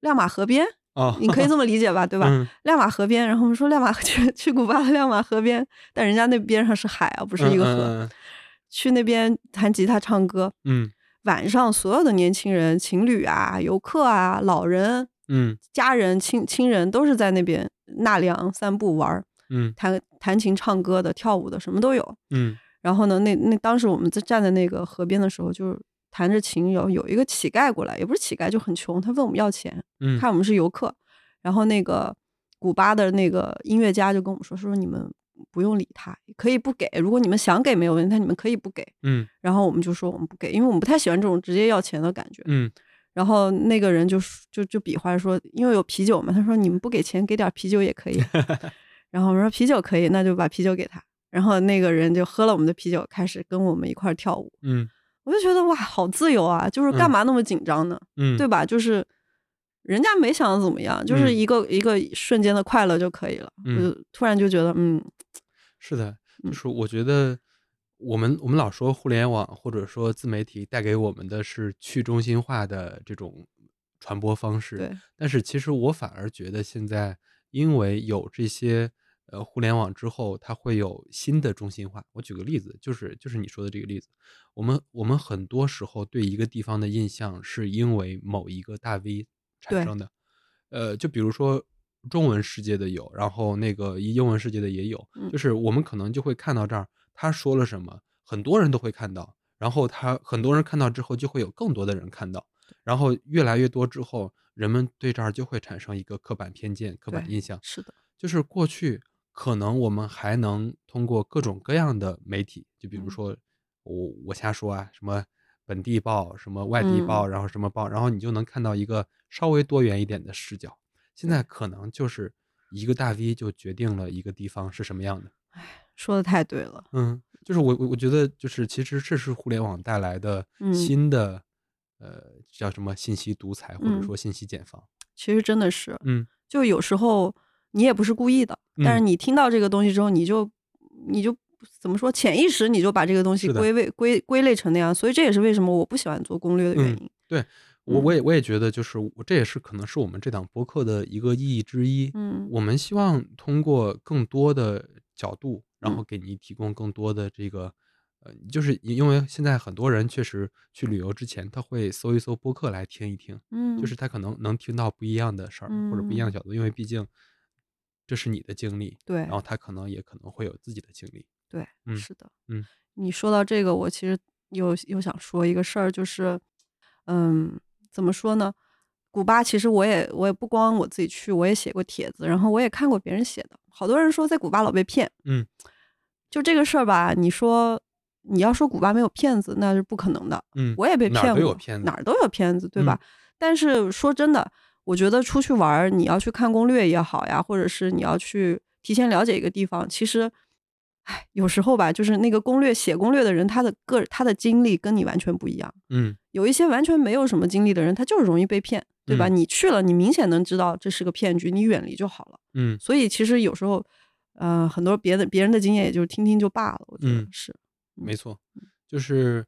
亮马河边，哦，你可以这么理解吧，对吧？嗯。亮马河边，然后我们说亮马 去去古巴的亮马河边，但人家那边上是海啊，不是一个河。嗯去那边弹吉他唱歌，嗯。晚上所有的年轻人、情侣啊、游客啊、老人、嗯。家人、亲亲人都是在那边纳凉、散步、玩儿、嗯。弹弹琴、唱歌的、跳舞的，什么都有。嗯。然后呢，那那当时我们在站在那个河边的时候，就是弹着琴，有有一个乞丐过来，也不是乞丐，就很穷，他问我们要钱，嗯看我们是游客。然后那个古巴的那个音乐家就跟我们说，说你们不用理他，可以不给，如果你们想给没有问题，但你们可以不给。嗯然后我们就说我们不给，因为我们不太喜欢这种直接要钱的感觉。嗯然后那个人就就就比划说，因为有啤酒嘛，他说你们不给钱，给点啤酒也可以。然后我们说啤酒可以，那就把啤酒给他。然后那个人就喝了我们的啤酒，开始跟我们一块儿跳舞。嗯我就觉得哇，好自由啊！就是干嗯嘛那么紧张呢？嗯，对吧？就是人家没想怎么样，就是嗯一个、一个瞬间的快乐就可以了。嗯我就突然就觉得，嗯，是的，就嗯是我觉得我们我们老说互联网或者说自媒体带给我们的是去中心化的这种传播方式，对，但是其实我反而觉得现在因为有这些呃互联网之后，它会有新的中心化。我举个例子，就是就是你说的这个例子，我们我们很多时候对一个地方的印象是因为某一个大 V 产生的，呃，就比如说中文世界的有，然后那个英文世界的也有，嗯。就是我们可能就会看到这儿，他说了什么，很多人都会看到，然后他很多人看到之后，就会有更多的人看到，然后越来越多之后，人们对这儿就会产生一个刻板偏见、刻板印象。是的，就是过去可能我们还能通过各种各样的媒体，就比如嗯说我我瞎说啊，什么本地报、什么外地报，嗯然后什么报，然后你就能看到一个稍微多元一点的视角。现在可能就是一个大 V 就决定了一个地方是什么样的。哎说的太对了。嗯，就是我我我觉得就是其实这是互联网带来的嗯新的、呃叫什么信息独裁或者嗯说信息茧房。其实真的是，嗯就有时候你也不是故意的，但是嗯。你听到这个东西之后，你就你就怎么说，潜意识你就把这个东西归位归归类成那样，所以这也是为什么我不喜欢做攻略的原嗯因。对。我嗯。我也我也觉得就是我这也是可能是我们这档播客的一个意义之一。嗯。我们希望通过更多的角度，然后嗯。给您提供更多的这个。呃，就是因为现在很多人确实去旅游之前，他会搜一搜播客来听一听，嗯，就是他可能能听到不一样的事儿、或者不一样的嗯。角度，因为毕竟这是你的经历，对然后他可能也可能会有自己的经历。对，嗯是的，嗯，你说到这个，我其实又又想说一个事儿，就是，嗯，怎么说呢？古巴其实我也我也不光我自己去，我也写过帖子，然后我也看过别人写的，好多人说在古巴老被骗，嗯，就这个事儿吧，你说你要说古巴没有骗子，那是不可能的，嗯，我也被哪儿骗过，都有骗子哪儿都有骗子，对吧？嗯但是说真的，我觉得出去玩儿，你要去看攻略也好呀，或者是你要去提前了解一个地方，其实，唉，有时候吧，就是那个攻略写攻略的人，他的个他的经历跟你完全不一样。嗯有一些完全没有什么经历的人，他就是容易被骗，对吧？嗯你去了，你明显能知道这是个骗局，你远离就好了。嗯所以其实有时候，呃，很多别的别人的经验，也就是听听就罢了。我觉得嗯是，没错，就是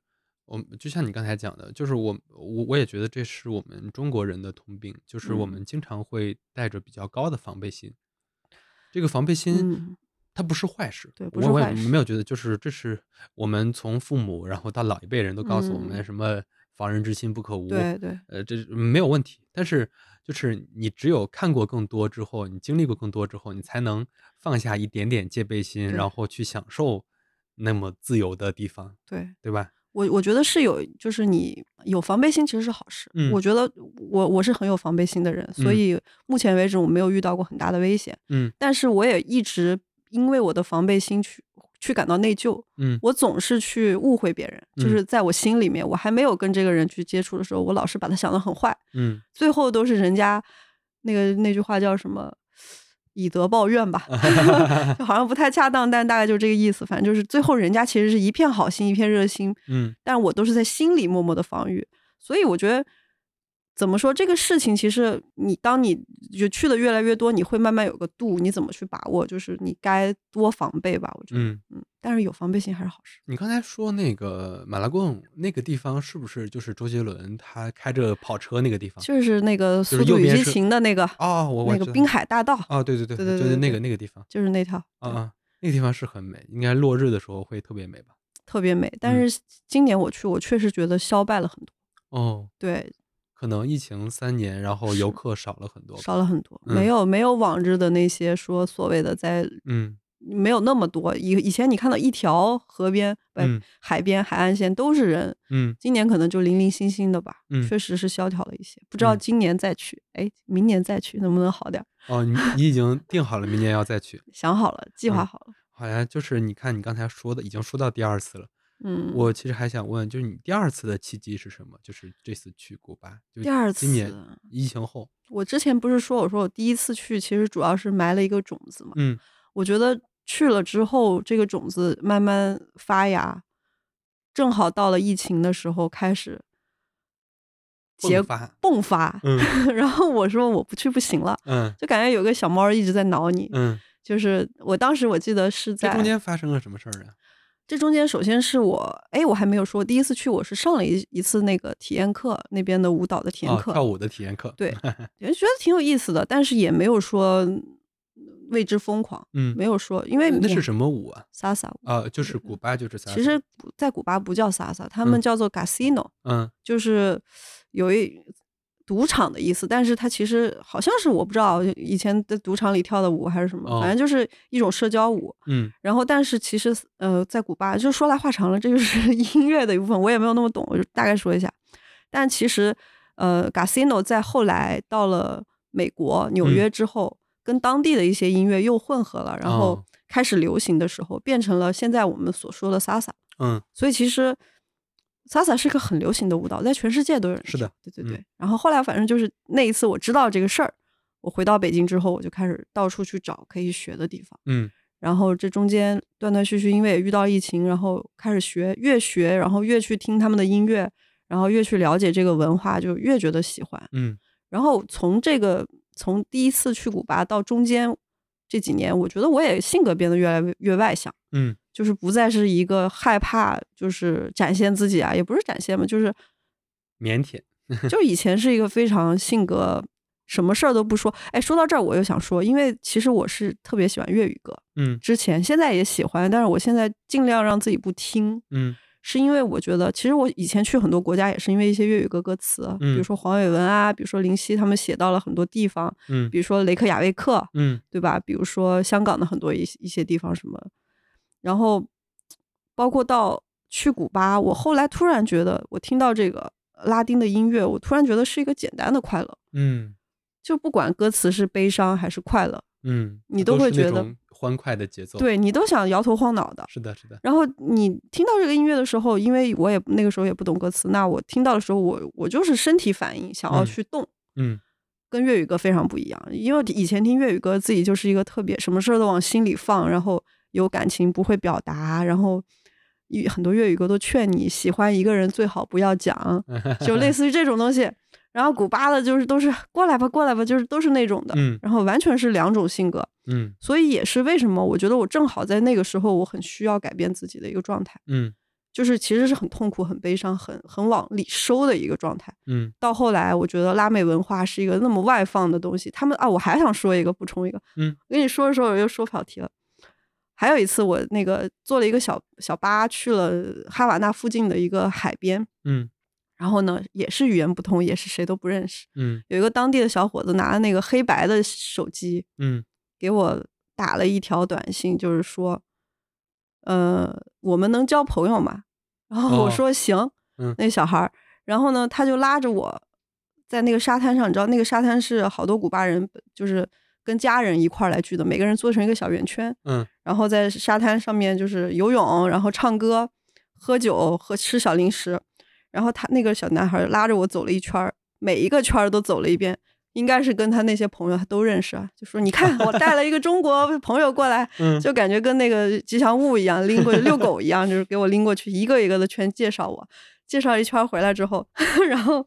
我就像你刚才讲的，就是我我我也觉得这是我们中国人的通病，就是我嗯们经常会带着比较高的防备心。这个防备心，嗯它不是坏事，对不我我也是坏事没有觉得，就是这是我们从父母，然后到老一辈人都告诉我们嗯什么防人之心不可无，对对，呃，这没有问题。但是就是你只有看过更多之后，你经历过更多之后，你才能放下一点点戒备心，然后去享受那么自由的地方，对。对吧？我我觉得是有，就是你有防备心其实是好事。嗯。我觉得我我是很有防备心的人，所嗯。以目前为止我没有遇到过很大的危险。嗯。但是我也一直因为我的防备心去去感到内疚，嗯。我总是去误会别人，嗯。就是在我心里面，我还没有跟这个人去接触的时候，我老是把他想得很坏，嗯。最后都是人家那个那句话叫什么？以德报怨吧，就好像不太恰当，但大概就是这个意思。反正就是最后人家其实是一片好心，一片热心，嗯但我都是在心里默默的防御。所以我觉得怎么说这个事情，其实你当你就去的越来越多，你会慢慢有个度，你怎么去把握？就是你该多防备吧，我觉得，嗯嗯，但是有防备心还是好事。你刚才说那个马拉贡那个地方，是不是就是周杰伦他开着跑车那个地方？就是那个《速度与激情》的那个哦，我我那个滨海大道，哦，对对对对对就是那个那个地方就是那条，啊啊，那个地方是很美，应该落日的时候会特别美吧？特别美。但嗯是今年我去，我确实觉得消败了很多，哦，对，可能疫情三年，然后游客少了很多。少了很多，嗯没有没有往日的那些说所谓的在嗯没有那么多。以以前你看到一条河边、不嗯海边、海岸线都是人，嗯今年可能就零零星星的吧，嗯确实是萧条了一些。不知道嗯今年再去，哎，明年再去能不能好点儿？哦，你你已经定好了明年要再去，想好了，计划嗯好了。好像就是你看你刚才说的，已经说到第二次了。嗯，我其实还想问，就是你第二次的契机是什么？就是这次去古巴，就第二今年次疫情后，我之前不是说我说我第一次去，其实主要是埋了一个种子嘛。嗯我觉得去了之后，这个种子慢慢发芽，正好到了疫情的时候开始结迸发。嗯 然后我说我不去不行了，嗯就感觉有个小猫一直在挠你。嗯，就是我当时我记得是在中间发生了什么事儿啊？这中间首先是我，哎，我还没有说，第一次去我是上了一一次那个体验课，那边的舞蹈的体验哦，课，跳舞的体验课，对，也觉得挺有意思的，但是也没有说为之疯狂，嗯，没有说，因为那是什么舞啊？萨萨舞，啊，就是古巴就是。萨萨其实在古巴不叫萨萨，他们嗯。叫做 casino，、嗯。就是有一赌场的意思，但是它其实好像是我不知道以前在赌场里跳的舞还是什么，哦反正就是一种社交舞。嗯然后，但是其实呃，在古巴就说来话长了，这就是 音乐的一部分，我也没有那么懂，我就大概说一下。但其实呃，casino 在后来到了美国纽约之后，跟当地的一些音乐又混合了，然后哦开始流行的时候，变成了现在我们所说的 salsa。嗯所以其实 salsa 是个很流行的舞蹈，在全世界都有人是的对对对。嗯然后后来反正就是那一次我知道这个事儿，我回到北京之后，我就开始到处去找可以学的地方。嗯然后这中间断断续续，因为也遇到疫情，然后开始学，越学，然后越去听他们的音乐，然后越去了解这个文化，就越觉得喜欢。嗯然后从这个从第一次去古巴到中间这几年，我觉得我也性格变得越来越越外向，嗯就是不再是一个害怕就是展现自己啊，也不是展现嘛，就是腼腆，就以前是一个非常性格什么事儿都不说。哎，说到这儿我又想说，因为其实我是特别喜欢粤语歌，嗯之前现在也喜欢，但是我现在尽量让自己不听。嗯是因为我觉得，其实我以前去很多国家也是因为一些粤语歌歌词，比如嗯说黄伟文啊，比如说林夕他们写到了很多地方，嗯比如说雷克雅未克，嗯对吧？比如说香港的很多一些一些地方什么，然后包括到去古巴，我后来突然觉得，我听到这个拉丁的音乐，我突然觉得是一个简单的快乐，嗯就不管歌词是悲伤还是快乐，嗯，你都会觉得欢快的节奏，，对你都想摇头晃脑的。是的，是的，然后你听到这个音乐的时候，因为我也那个时候也不懂歌词，那我听到的时候，我我就是身体反应想要嗯去动，嗯跟粤语歌非常不一样。因为以前听粤语歌，自己就是一个特别什么事儿都往心里放，然后有感情不会表达，然后一很多粤语歌都劝你喜欢一个人最好不要讲，就类 似于这种东西。然后古巴的就是都是过来吧，过来吧，就是都是那种的，嗯然后完全是两种性格。嗯所以也是为什么我觉得我正好在那个时候，我很需要改变自己的一个状态。嗯就是其实是很痛苦、很悲伤、很很往里收的一个状态。嗯到后来，我觉得拉美文化是一个那么外放的东西。他们啊，我还想说一个，补充一个，嗯，我跟你说的时候我又说跑题了。还有一次，我那个坐了一个小小巴去了哈瓦那附近的一个海边，嗯。然后呢，也是语言不通，也是谁都不认识。嗯。有一个当地的小伙子拿了那个黑白的手机嗯。给我打了一条短信，就是说，呃，我们能交朋友吗？然后我哦说行，嗯。那小孩儿，然后呢，他就拉着我在那个沙滩上，你知道那个沙滩是好多古巴人就是跟家人一块儿来聚的，每个人做成一个小圆圈，嗯。然后在沙滩上面就是游泳，然后唱歌、喝酒和吃小零食。然后他那个小男孩拉着我走了一圈儿，每一个圈儿都走了一遍，应该是跟他那些朋友他都认识啊，就说你看我带了一个中国 朋友过来，嗯。就感觉跟那个吉祥物一样拎过去遛狗一样，就是给我拎过去，一个一个的全介绍我，介绍一圈回来之后，然后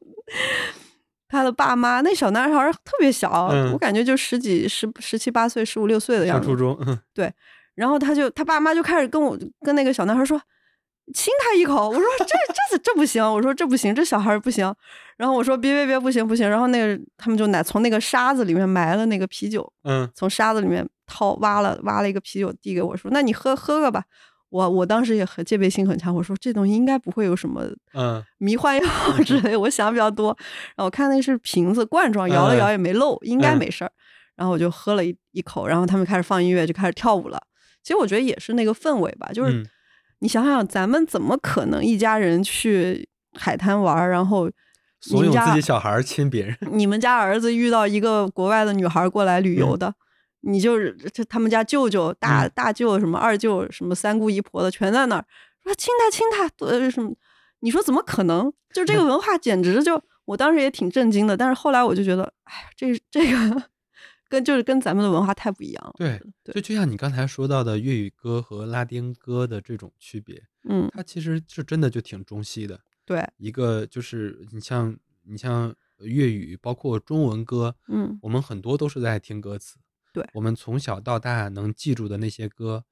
他的爸妈，那小男孩儿特别小，嗯我感觉就十几、十十七八岁、十五六岁的样子。上初中，嗯然后他就他爸妈就开始跟我跟那个小男孩说，亲他一口。我说这这这不行，我说这不行，这小孩不行。然后我说别别别，不行不行。然后那个他们就拿从那个沙子里面埋了那个啤酒，嗯从沙子里面掏挖了挖了一个啤酒递给我说，那你喝喝个吧。我我当时也很戒备心很强，我说这东西应该不会有什么嗯迷幻药之类，我想比较多。然后我看那是瓶子罐装，摇了摇也没漏，应该嗯没事儿。然后我就喝了一一口，然后他们开始放音乐，就开始跳舞了。其实我觉得也是那个氛围吧，就是嗯你想想，咱们怎么可能一家人去海滩玩儿，然后你怂恿们家自己小孩亲别人，你们家儿子遇到一个国外的女孩过来旅嗯游的，你就是这他们家舅舅、大、嗯大舅、什么二舅、什么三姑姨婆的全在那儿说亲他亲他，呃什么？你说怎么可能？就这个文化简直就，我当时也挺震惊的，但是后来我就觉得，哎呀，这这个跟就是跟咱们的文化太不一样了。对，对就就像你刚才说到的粤语歌和拉丁歌的这种区别，嗯，它其实是真的就挺中西的。对，一个就是你像你像粤语，包括中文歌，嗯我们很多都是在听歌词。对我们从小到大能记住的那些歌，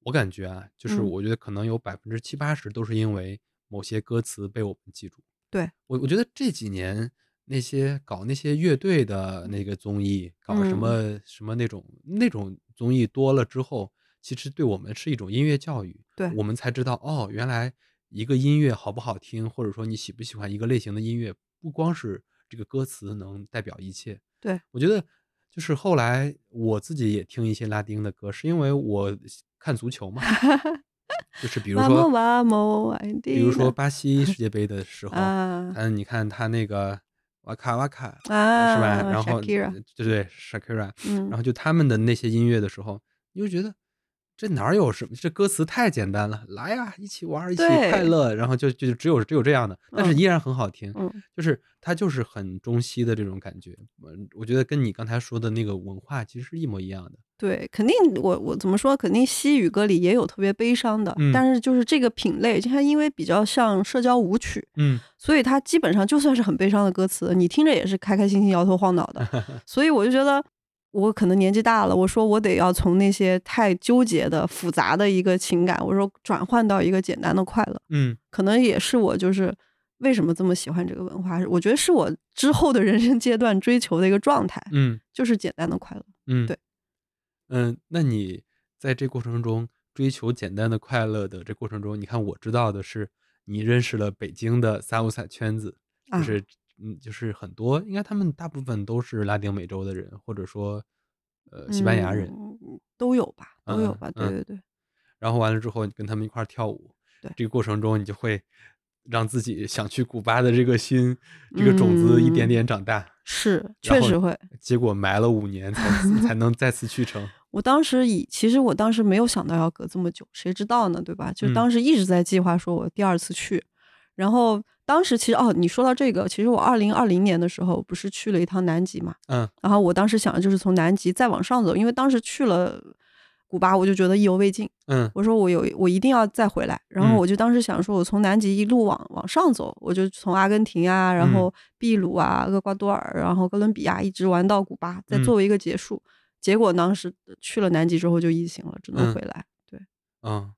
我感觉啊，就是嗯我觉得可能有百分之七八十都是因为某些歌词被我们记住。对我，我觉得这几年那些搞那些乐队的那个综艺，搞什嗯么、什么那种那种综艺多了之后，其实对我们是一种音乐教育。对我们才知道哦，原来一个音乐好不好听，或者说你喜不喜欢一个类型的音乐，不光是这个歌词能代表一切。对，我觉得就是后来我自己也听一些拉丁的歌，是因为我看足球嘛，就是比如说，比如说巴西世界杯的时候，啊。嗯，你看他那个哇卡哇卡啊，是吧？然后对对，Shakira，嗯。然后就他们的那些音乐的时候，你就觉得这哪儿有什么？这歌词太简单了，来呀，一起玩儿，一起快乐，然后就就只有只有这样的，但是嗯依然很好听，嗯就是它就是很中西的这种感觉。嗯，我觉得跟你刚才说的那个文化其实是一模一样的。对，肯定我我怎么说？肯定西语歌里也有特别悲伤的，嗯但是就是这个品类，它因为比较像社交舞曲，嗯所以它基本上就算是很悲伤的歌词，你听着也是开开心心、摇头晃脑的。所以我就觉得，我可能年纪大了，我说我得要从那些太纠结的、复杂的一个情感，我说转换到一个简单的快乐，嗯。可能也是我就是为什么这么喜欢这个文化，我觉得是我之后的人生阶段追求的一个状态，嗯。就是简单的快乐。嗯，对，嗯，那你在这过程中追求简单的快乐的这过程中，你看我知道的是，你认识了北京的萨乌萨圈子，就啊。是、嗯，就是很多，应该他们大部分都是拉丁美洲的人，或者说呃西班牙人。嗯都有吧，都有吧，对对对。然后完了之后，你跟他们一块儿跳舞，对这个过程中，你就会让自己想去古巴的这个心，这个种子一点嗯点长大。是，然后确实会。结果埋了五年才 才能再次去成。我当时以，其实我当时没有想到要隔这么久，谁知道呢，对吧？就嗯当时一直在计划说我第二次去，然后当时其实哦，你说到这个，其实我二零二零年的时候不是去了一趟南极嘛，嗯。然后我当时想的就是从南极再往上走，因为当时去了古巴，我就觉得意犹未尽，嗯。我说我有我一定要再回来，然后嗯。我就当时想说，我从南极一路往往上走，我就从阿根廷啊，然嗯。后秘鲁啊、厄瓜多尔，然后哥伦比亚一直玩到古巴，再嗯。作为一个结束。结果当时去了南极之后就疫情了，只能嗯。回来。对，嗯，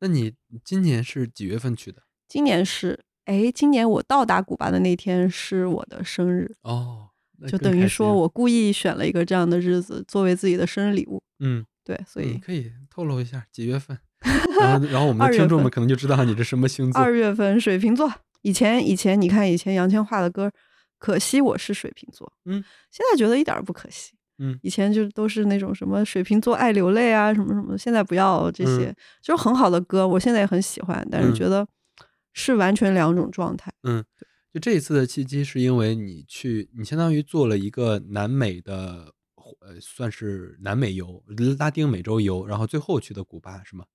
那你今年是几月份去的？今年是哎，今年我到达古巴的那天是我的生日，哦，就等于说我故意选了一个这样的日子作为自己的生日礼物。嗯，对，所以你可以透露一下几月份，然后然后我们的听众们份可能就知道你是什么星座。二。月份水瓶座，以前以前你看以前杨千嬅的歌，可惜我是水瓶座，嗯，现在觉得一点儿不可惜，嗯。以前就都是那种什么水瓶座爱流泪啊什么什么，现在不要这些，嗯就是很好的歌，我现在也很喜欢，但是嗯觉得是完全两种状态。嗯，就这一次的契机是因为你去，你相当于做了一个南美的，呃，算是南美游、拉丁美洲游，然后最后去的古巴是吗？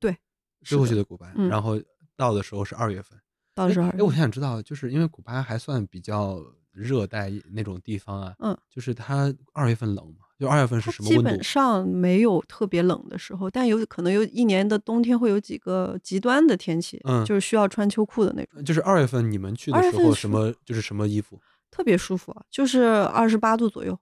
对，最后去的古巴，嗯然后到的时候是二月份。到的时候哎，我想知道，就是因为古巴还算比较热带那种地方啊，嗯，就是它二月份冷嘛，就二月份是什么温度本？上没有特别冷的时候，但有可能有一年的冬天会有几个极端的天气，嗯就是需要穿秋裤的那种。就是二月份你们去的时候什么就是什么衣服？特别舒服，就是二十八度左右。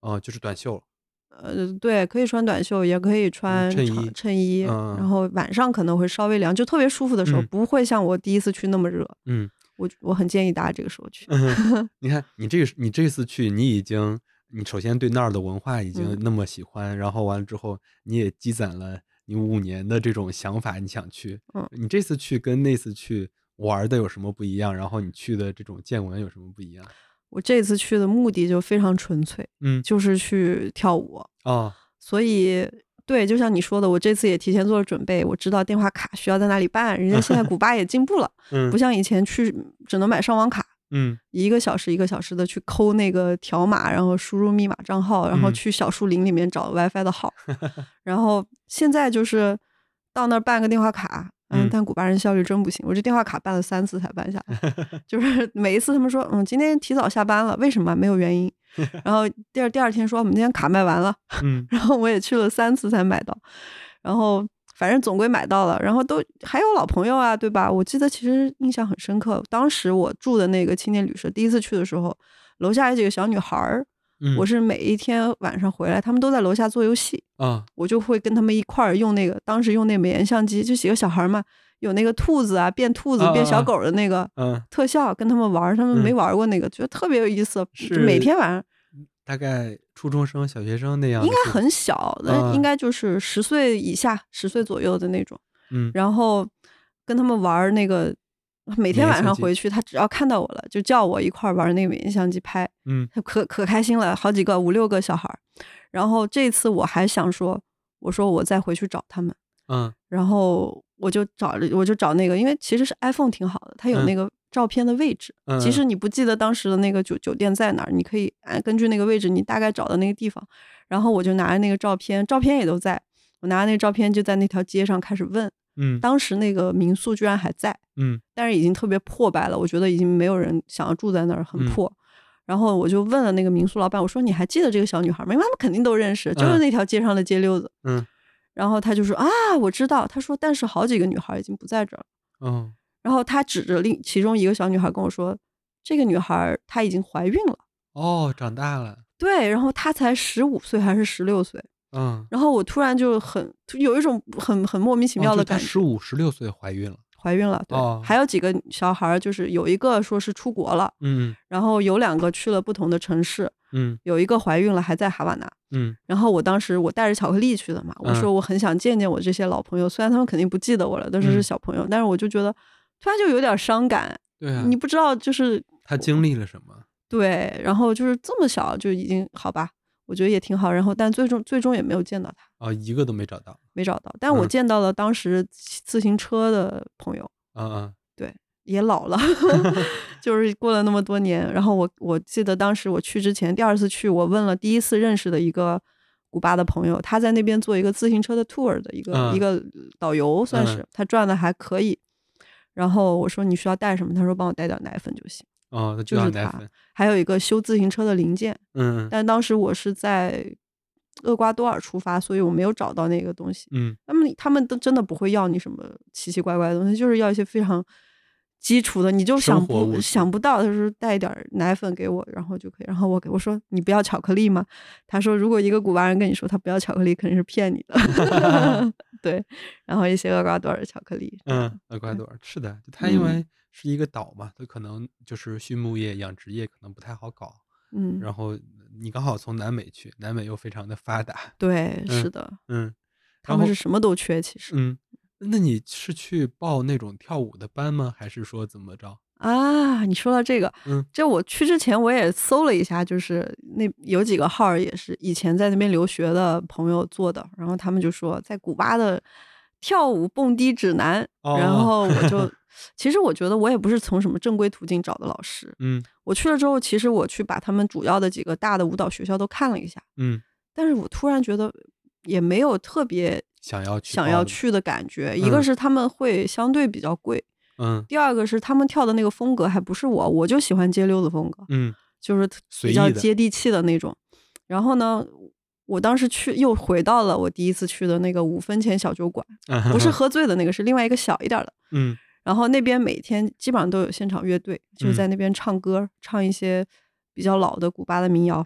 哦，就是短袖。呃，对，可以穿短袖，也可以穿衬衣衬衣。嗯然后晚上可能会稍微凉，就特别舒服的时候，嗯不会像我第一次去那么热。嗯，我我很建议大家这个时候去。你看你这个你这次去，你已经你首先对那儿的文化已经嗯那么喜欢，然后完了之后你也积攒了你五年的这种想法，你想去。嗯你这次去跟那次去玩的有什么不一样？然后你去的这种见闻有什么不一样？我这次去的目的就非常纯粹，嗯就是去跳舞。哦所以，对，就像你说的，我这次也提前做了准备，我知道电话卡需要在哪里办。人家现在古巴也进步了，嗯不像以前去只能买上网卡，嗯一个小时一个小时的去抠那个条码，然后输入密码账号，然后嗯去小树林里面找 WiFi 的号。然后现在就是到那儿办个电话卡，嗯嗯，但古巴人效率真不行，我这电话卡办了三次才办下来，就是每一次他们说，嗯，今天提早下班了，为什么？没有原因。然后第二第二天说我们今天卡卖完了，嗯然后我也去了三次才买到，然后反正总归买到了，然后都还有老朋友啊，对吧？我记得其实印象很深刻，当时我住的那个青年旅社，第一次去的时候，楼下有几个小女孩儿，嗯，我是每一天晚上回来，他们都在楼下做游戏，啊。我就会跟他们一块儿用那个当时用那美颜相机，就几个小孩嘛，有那个兔子啊变兔子变小狗的那个嗯，特效，跟他们玩儿，他们没嗯。玩过那个，觉得特别有意思，每天晚上。大概初中生、小学生那样应，该很小，那啊应该就是十岁以下、十岁左右的那种。嗯。然后跟他们玩那个，每天晚上回去，他只要看到我了，就叫我一块儿玩那个美颜相机拍，嗯。他可可开心了，好几个五六个小孩儿。然后这次我还想说，我说我再回去找他们，嗯。然后我就找了，我就找那个，因为其实是 iPhone 挺好的，它有嗯。那个照片的位置。嗯，即使你不记得当时的那个酒酒店在哪儿，你可以按根据那个位置，你大概找到那个地方。然后我就拿着那个照片，照片也都在。我拿着那个照片就在那条街上开始问，嗯当时那个民宿居然还在，嗯但是已经特别破败了，我觉得已经没有人想要住在那儿，很嗯破。然后我就问了那个民宿老板，我说你还记得这个小女孩吗？因为他们肯定都认识，就是嗯那条街上的街溜子。嗯然后他就说啊，我知道。他说，但是好几个女孩已经不在这儿然后他指着另其中一个小女孩跟我说，这个女孩她已经怀孕了。哦，长大了，对，然后她才十五岁还是十六岁，嗯，然后我突然就很有一种很很莫名其妙的感觉，十五、十六岁怀孕了，怀孕了。对，哦。还有几个小孩儿，就是有一个说是出国了，嗯。然后有两个去了不同的城市，嗯。有一个怀孕了还在哈瓦那。嗯。然后我当时我带着巧克力去的嘛，我嗯。说我很想见见我这些老朋友，虽然他们肯定不记得我了，但是嗯。是小朋友，但是我就觉得突然就有点伤感，对啊，你不知道就是他经历了什么？对，然后就是这么小就已经好吧，我觉得也挺好。然后但最终最终也没有见到他，哦，一个都没找到，没找到。但我嗯见到了当时骑自行车的朋友，嗯嗯也老了，就是过了那么多年。然后我我记得当时我去之前，第二次去，我问了第一次认识的一个古巴的朋友，他在那边做一个自行车的 tour 的一个、嗯一个导游，算是、嗯他赚的还可以。然后我说你需要带什么？他说帮我带点奶粉就行，哦，就就是奶粉，还有一个修自行车的零件。嗯但当时我是在厄瓜多尔出发，所以我没有找到那个东西。嗯他们他们都真的不会要你什么奇奇怪怪的东西，就是要一些非常基础的，你就想不想不到。他说带一点奶粉给我，然后就可以。然后我给我说你不要巧克力吗？他说如果一个古巴人跟你说他不要巧克力，肯定是骗你的。对，然后一些厄瓜多尔的巧克力。嗯，厄瓜多尔是的，它嗯因为是一个岛嘛，它可能就是畜牧业、养殖业可能不太好搞。嗯，然后你刚好从南美去，南美又非常的发达，对，嗯是的，嗯，他们是什么都缺，其实。嗯，那你是去报那种跳舞的班吗？还是说怎么着？啊，你说到这个，嗯，这我去之前我也搜了一下，就是那有几个号儿也是以前在那边留学的朋友做的，然后他们就说在古巴的跳舞蹦迪指南，然哦后我就，其实我觉得我也不是从什么正规途径找的老师，嗯我去了之后，其实我去把他们主要的几个大的舞蹈学校都看了一下，嗯，但是我突然觉得也没有特别想要去想要去的感觉，一个嗯是他们会相对比较贵。嗯第二个是他们跳的那个风格还不是我，我就喜欢街溜子风格，嗯就是比较接地气的那种。然后呢，我当时去又回到了我第一次去的那个五分钱小酒馆，不是喝醉的那个，是另外一个小一点的。嗯然后那边每天基本上都有现场乐队，就在那边唱歌，唱一些比较老的古巴的民谣，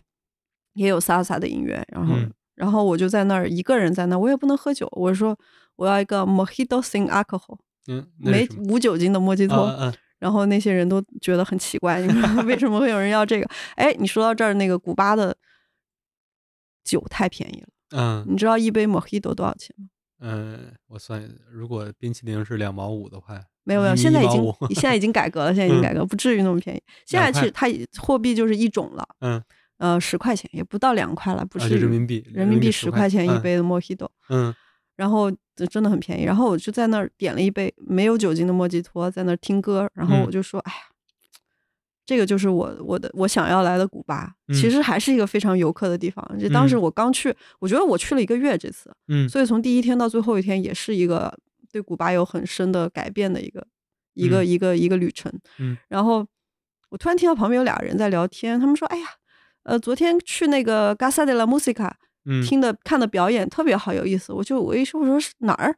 也有萨萨的音乐，然后、嗯然后我就在那儿一个人在那儿，我也不能喝酒，我说我要一个 Mojito sin alcohol，嗯，没无酒精的莫吉托。啊啊啊然后那些人都觉得很奇怪，你说为什么会有人要这个？哎，你说到这儿，那个古巴的酒太便宜了，嗯你知道一杯 Mojito 多少钱吗？嗯，我算，如果冰淇淋是两毛五的话，没有没有，现在已经现在已经改革了，现在已经改革，不至于那么便宜。现在其实它已货币就是一种了，嗯，呃，十块钱也不到两块了，不啊，是就人民币，人民币十十块钱一，杯的 Mojito，嗯然后这真的很便宜。然后我就在那儿点了一杯没有酒精的莫吉托，在那儿听歌，然后嗯我就说，哎呀。这个就是我我的我想要来的古巴，嗯其实还是一个非常游客的地方。就当时嗯我刚去，我觉得我去了一个月这次，嗯所以从第一天到最后一天，也是一个对古巴有很深的改变的一个一个、嗯一个一个旅程。嗯然后我突然听到旁边有俩人在聊天，他们说：“哎呀，呃，昨天去那个 g a s a de la Musica，嗯，听的看的表演特别好，有意思。”我就我一说我说是哪儿？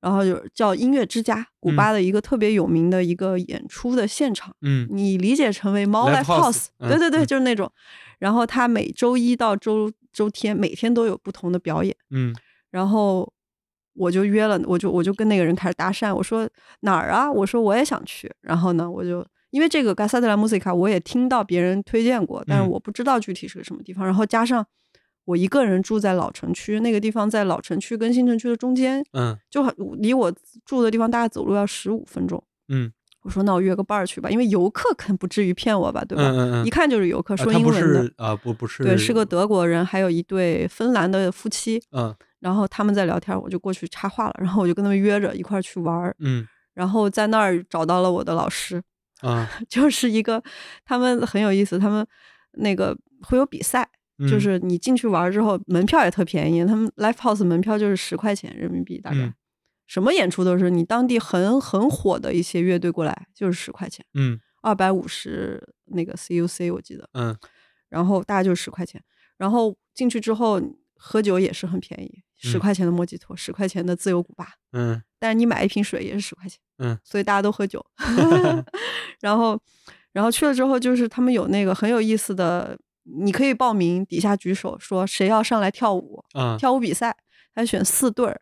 然后就叫音乐之家，古巴的一个特别有名的一个演出的现场。嗯你理解成为猫 Live 嗯对对对，嗯就是那种。然后他每周一到周周天每天都有不同的表演。嗯然后我就约了，我就我就跟那个人开始搭讪，我说哪儿啊？我说我也想去。然后呢，我就因为这个 g a s a d e la Musica 我也听到别人推荐过，但是嗯我不知道具体是个什么地方。然后加上我一个人住在老城区，那个地方在老城区跟新城区的中间，嗯就很离我住的地方大概走路要十五分钟。嗯我说那我约个伴儿去吧，因为游客肯不至于骗我吧，对吧？嗯嗯嗯一看就是游客，说英文的。是啊，不不是，对，是个德国人，还有一对芬兰的夫妻，嗯然后他们在聊天，我就过去插话了，然后我就跟他们约着一块儿去玩儿，嗯然后在那儿找到了我的老师，啊，就是一个他们很有意思，他们那个会有比赛，就嗯。是你进去玩之后，门票也特便宜，他们 live house 门票就是十块钱人民币，大概、嗯。什么演出都是，你当地很很火的一些乐队过来就是十块钱，嗯。二百五十那个 CUC 我记得，嗯。然后大概就十块钱，然后进去之后喝酒也是很便宜，十嗯块钱的莫吉托，十块钱的自由古巴，嗯但是你买一瓶水也是十块钱，嗯，所以大家都喝酒。然后，然后去了之后，就是他们有那个很有意思的，你可以报名，底下举手说谁要上来跳舞，嗯跳舞比赛，他选四对儿。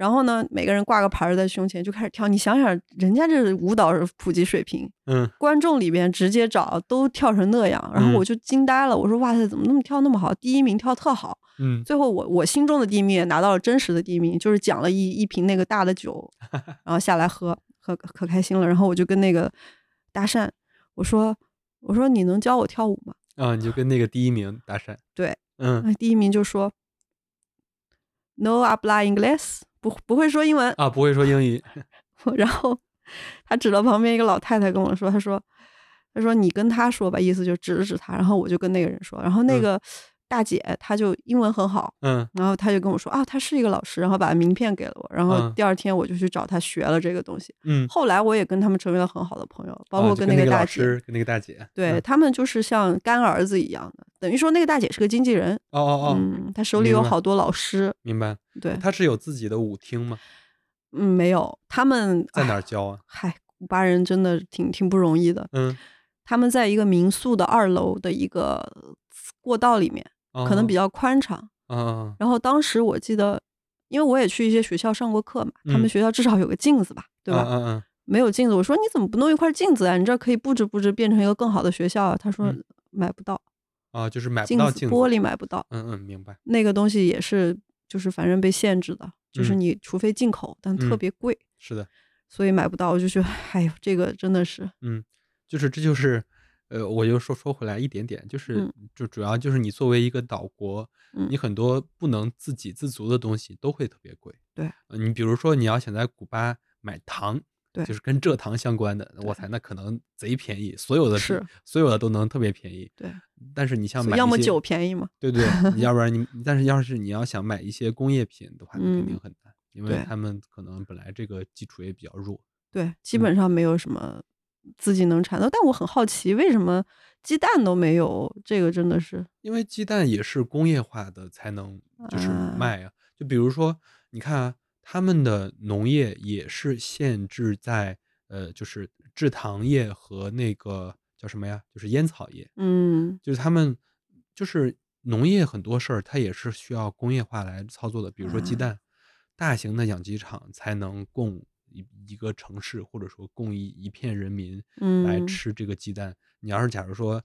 然后呢，每个人挂个牌儿在胸前就开始跳。你想想，人家这舞蹈普及水平，嗯观众里边直接找都跳成那样，然后嗯我就惊呆了。我说哇塞，怎么那么跳那么好？第一名跳特好。嗯最后我我心中的第一名也拿到了真实的第一名，就是奖了一一瓶那个大的酒，然后下来喝，喝可开心了。然后我就跟那个搭讪，我说我说你能教我跳舞吗？啊，你就跟那个第一名搭讪，对，嗯第一名就说 No habla inglés，不不会说英文。啊，不会说英语，然后他指了旁边一个老太太跟我说，他说他说你跟他说吧，意思就指了指他。然后我就跟那个人说，然后那嗯个大姐她就英文很好，嗯然后她就跟我说啊，她是一个老师，然后把名片给了我，然后嗯第二天我就去找她学了这个东西。嗯，后来我也跟他们成为了很好的朋友，包啊括跟那个大姐，跟那个大姐，对、嗯他们就是像干儿子一样的，等于说那个大姐是个经纪人，哦哦哦，嗯，她手里有好多老师，明白。对，他是有自己的舞厅吗？嗯，没有，他们在哪教啊？嗨，古巴人真的挺挺不容易的，嗯，他们在一个民宿的二楼的一个过道里面，可能比较，宽敞。嗯嗯然后当时我记得，因为我也去一些学校上过课嘛，他们嗯学校至少有个镜子吧，对吧？嗯嗯没有镜子，我说你怎么不弄一块镜子啊？你这可以布置布置，变成一个更好的学校啊。他说嗯买不到，嗯，啊，就是买不到镜子，玻璃买不到，嗯嗯，明白。那个东西也是就是反正被限制的，就是嗯你除非进口，但特嗯别贵，是的，所以买不到。我就觉得，哎呦，这个真的是，嗯，就是这就是，呃，我就说说回来一点点，就是嗯。就主要就是你作为一个岛国，嗯。你很多不能自给自足的东西都会特别贵。对。呃你比如说你要想在古巴买糖，对。就是跟蔗糖相关的，我才，那可能贼便宜，所有的是。所有的都能特别便宜。对，但是你。像买要么酒便宜嘛，对对，你要不然你，但是要是你要想买一些工业品的话，那肯定嗯。很难，因为他们可能本来这个基础也比较弱。对，基嗯。本上没有什么自己能产的。但我很好奇，为什么鸡蛋都没有？这个真的是，因为鸡蛋也是工业化的才能就是啊卖啊。就比如说，你看啊，他们的农业也是限制在呃，就是制糖业和那个叫什么呀？就是烟草业，嗯就是他们就是农业很多事儿，它也是需要工业化来操作的。比如说鸡啊蛋，大型的养鸡场才能供一一个城市或者说供一一片人民来嗯吃这个鸡蛋。你要是假如说，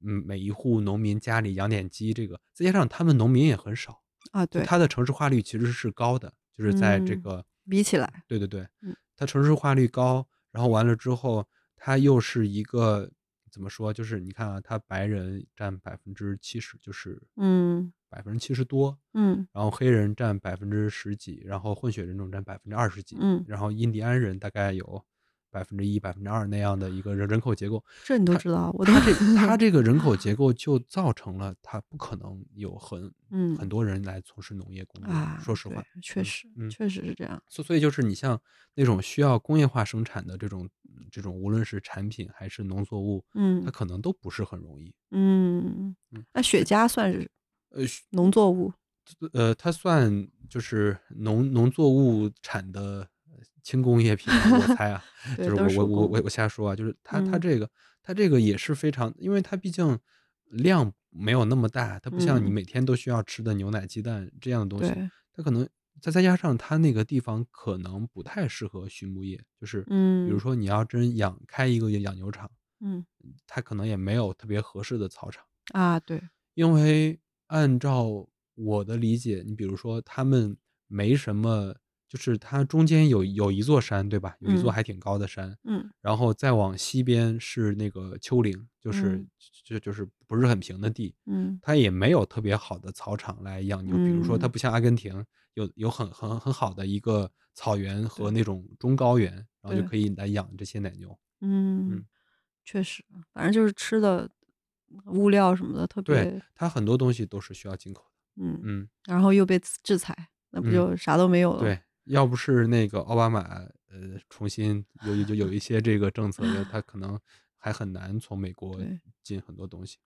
嗯，每一户农民家里养点鸡，这个再加上他们农民也很少，啊，对，就它的城市化率其实是高的，就是在这嗯个比起来，对对对嗯，它城市化率高，然后完了之后，它又是一个怎么说？就是你看啊，它白人占百分之七十，就是嗯百分之七十多，嗯然后黑人占百分之十几，然后混血人种占百分之二十几，嗯，然后印第安人大概有百分之一、百分之二那样的一个人人口结构。这你都知道，我都它这他这个人口结构 就造成了他不可能有很嗯很多人来从事农业工作。啊，说实话，确嗯实嗯确实是这样，所所以就是你像那种需要工业化生产的这种这种，无论是产品还是农作物，嗯它嗯可能都不是很容易。嗯嗯，那雪茄算是呃农作物，呃，它算就是农农作物产的呃轻工业品，我 猜啊，就是我我我我。我瞎说啊，就是它它嗯。这个它这个也是非常，因为它毕竟量没有那么大，它不像你嗯。每天都需要吃的牛奶、鸡蛋这样的东西，对，它可能再再加上它那个地方可能不太适合畜牧业，就是比如嗯。说你要真养开一个养牛场，嗯。它可能也没有特别合适的草场。啊，对，因为按照我的理解，你比如说他们没什么，就是它中间有有一座山，对吧？有一座嗯。还挺高的山，嗯。然后再往西边是那个丘陵，就是嗯。就就是不是很平的地，嗯。它也没有特别好的草场来养牛。比如说，它嗯。不像阿根廷有有很很很好的一个草原和那种中高原，然后就可以来养这些奶牛。嗯嗯，确实，反正就是吃的物料什么的特对别，，它很多东西都是需要进口的。嗯，嗯。然后又被制裁，那不嗯就啥都没有了？对，要不是那个奥巴马呃重新有有有一些这个政策，就他可能还很难从美 国进很多东西。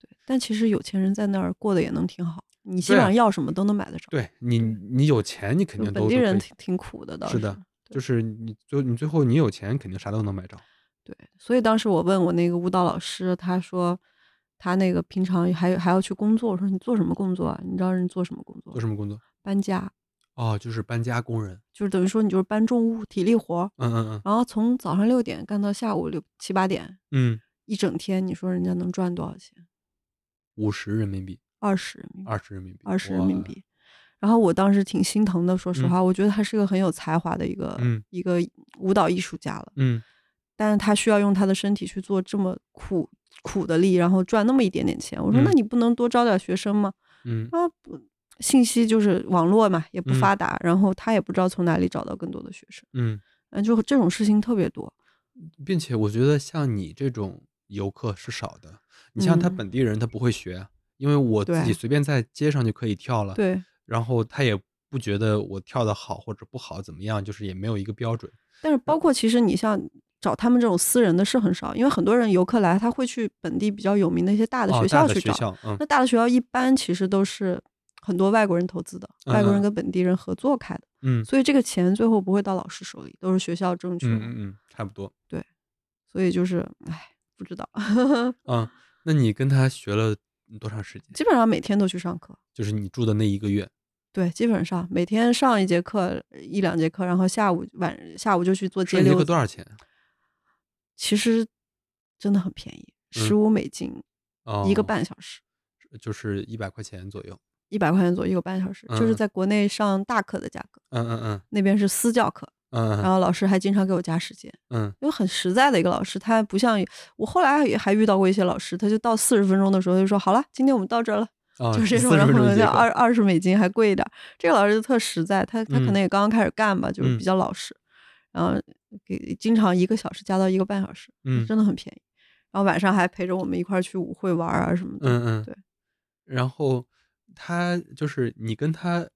对，但其实有钱人在那儿过得也能挺好，你基本上要什么都能买得着。对你，你有钱，你肯定都本地人挺挺苦的，倒是的，就是你最你最后你有钱，肯定啥都能买着。对，所以当时我问我那个舞蹈老师，他说他那个平常还还要去工作，我说你做什么工作啊？你知道人做什么工作？做什么工作？搬家，哦，就是搬家工人。就是等于说你就是搬重物、体力活嗯，嗯嗯然后从早上六点干到下午六七八点，嗯嗯，一整天，你说人家能赚多少钱？五十人民币，二十人民币，二十人民币，二十人民。币。然后我当时挺心疼的，说实嗯话，我觉得他是个很有才华的一个、嗯一个舞蹈艺术家了，嗯但是他需要用他的身体去做这么苦苦的力，然后赚那么一点点钱。我说，嗯那你不能多招点学生吗？嗯啊，不，信息就是网络嘛，也不嗯发达，然后他也不知道从哪里找到更多的学生，嗯，嗯，就这种事情特别多。并且我觉得像你这种游客是少的。你像他嗯本地人，他不会学，因为我自己随便在街上就可以跳了。对，然后他也不觉得我跳的好或者不好怎么样，就是也没有一个标准。但是包括其实你像找他们这种私人的是很少，因为很多人游客来，他会去本地比较有名的一些大的哦，学校去找。那大的学校一般其实都是很多外国人投资的，外国人跟本地人合作开的，嗯所以这个钱最后不会到老师手里，都是学校挣去了。嗯嗯嗯，差不多。对所以就是，唉，不知道，嗯，那你跟他学了多长时间？基本上每天都去上课。就是你住的那一个月。对，基本上每天上一节课一两节课，然后下午晚下午就去做街上一节。课多少钱？其实真的很便宜，嗯。十五美金哦，一个半小时，就是一百块钱左右。一百块钱左右一个半小时，就是嗯。在国内上大课的价格，嗯嗯嗯。那边是私教课，嗯嗯然。后老师还经常给我加时间，嗯。因为很实在的一个老师，他不像我后来也还遇到过一些老师，他就到四十分钟的时候就说好了，今天我们到这儿了，啊，就是这种，40然后分钟一节课要二二十美金还贵一点儿。这个老师就特实在，他他可嗯。能也刚刚开始干吧，就是嗯。比较老实，然后给经常一个小时加到一个半小时，嗯真的很便宜。然后晚上还陪着我们一块儿去舞会玩啊什么的，嗯嗯，对。然后他就是你跟他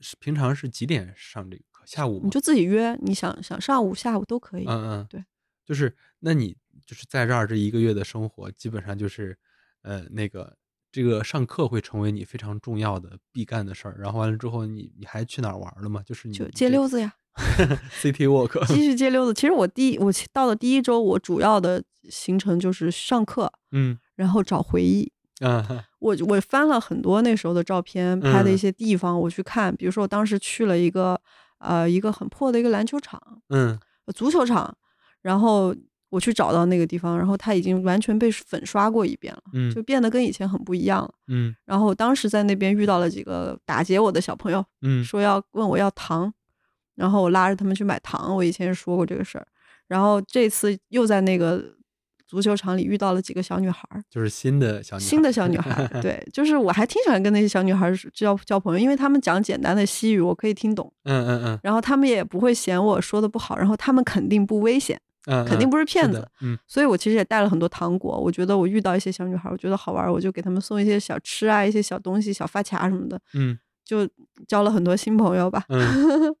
是平常是几点上这个课？下午？你就自己约，你想想上午下午都可以。嗯嗯，对，就是那你就是在这儿这一个月的生活，基本上就是呃那个这个上课会成为你非常重要的必干的事儿。然后完了之后你，你还去哪儿玩了吗？就是你就街溜子呀，City Walk，继续街溜子。其实我第一我到了第一周，我主要的行程就是上课，嗯。然后找回忆。我我翻了很多那时候的照片，拍的一些地方，我去看。比如说，我当时去了一个呃一个很破的一个篮球场、嗯。呃足球场，然后我去找到那个地方，然后它已经完全被粉刷过一遍了，嗯。就变得跟以前很不一样了。嗯。然后我当时在那边遇到了几个打劫我的小朋友，嗯。说要问我要糖，然后我拉着他们去买糖。我以前也说过这个事儿，然后这次又在那个足球场里遇到了几个小女孩儿，就是新的小女孩新的小女孩儿。对，就是我还挺喜欢跟那些小女孩儿交交朋友，因为她们讲简单的西语，我可以听懂，嗯嗯嗯然后她们也不会嫌我说的不好，然后她们肯定不危险，嗯，肯定不是骗子。嗯所以我其实也带了很多糖果。我觉得我遇到一些小女孩儿，我觉得好玩儿，我就给她们送一些小吃啊，一些小东西、小发卡什么的，嗯就交了很多新朋友吧。嗯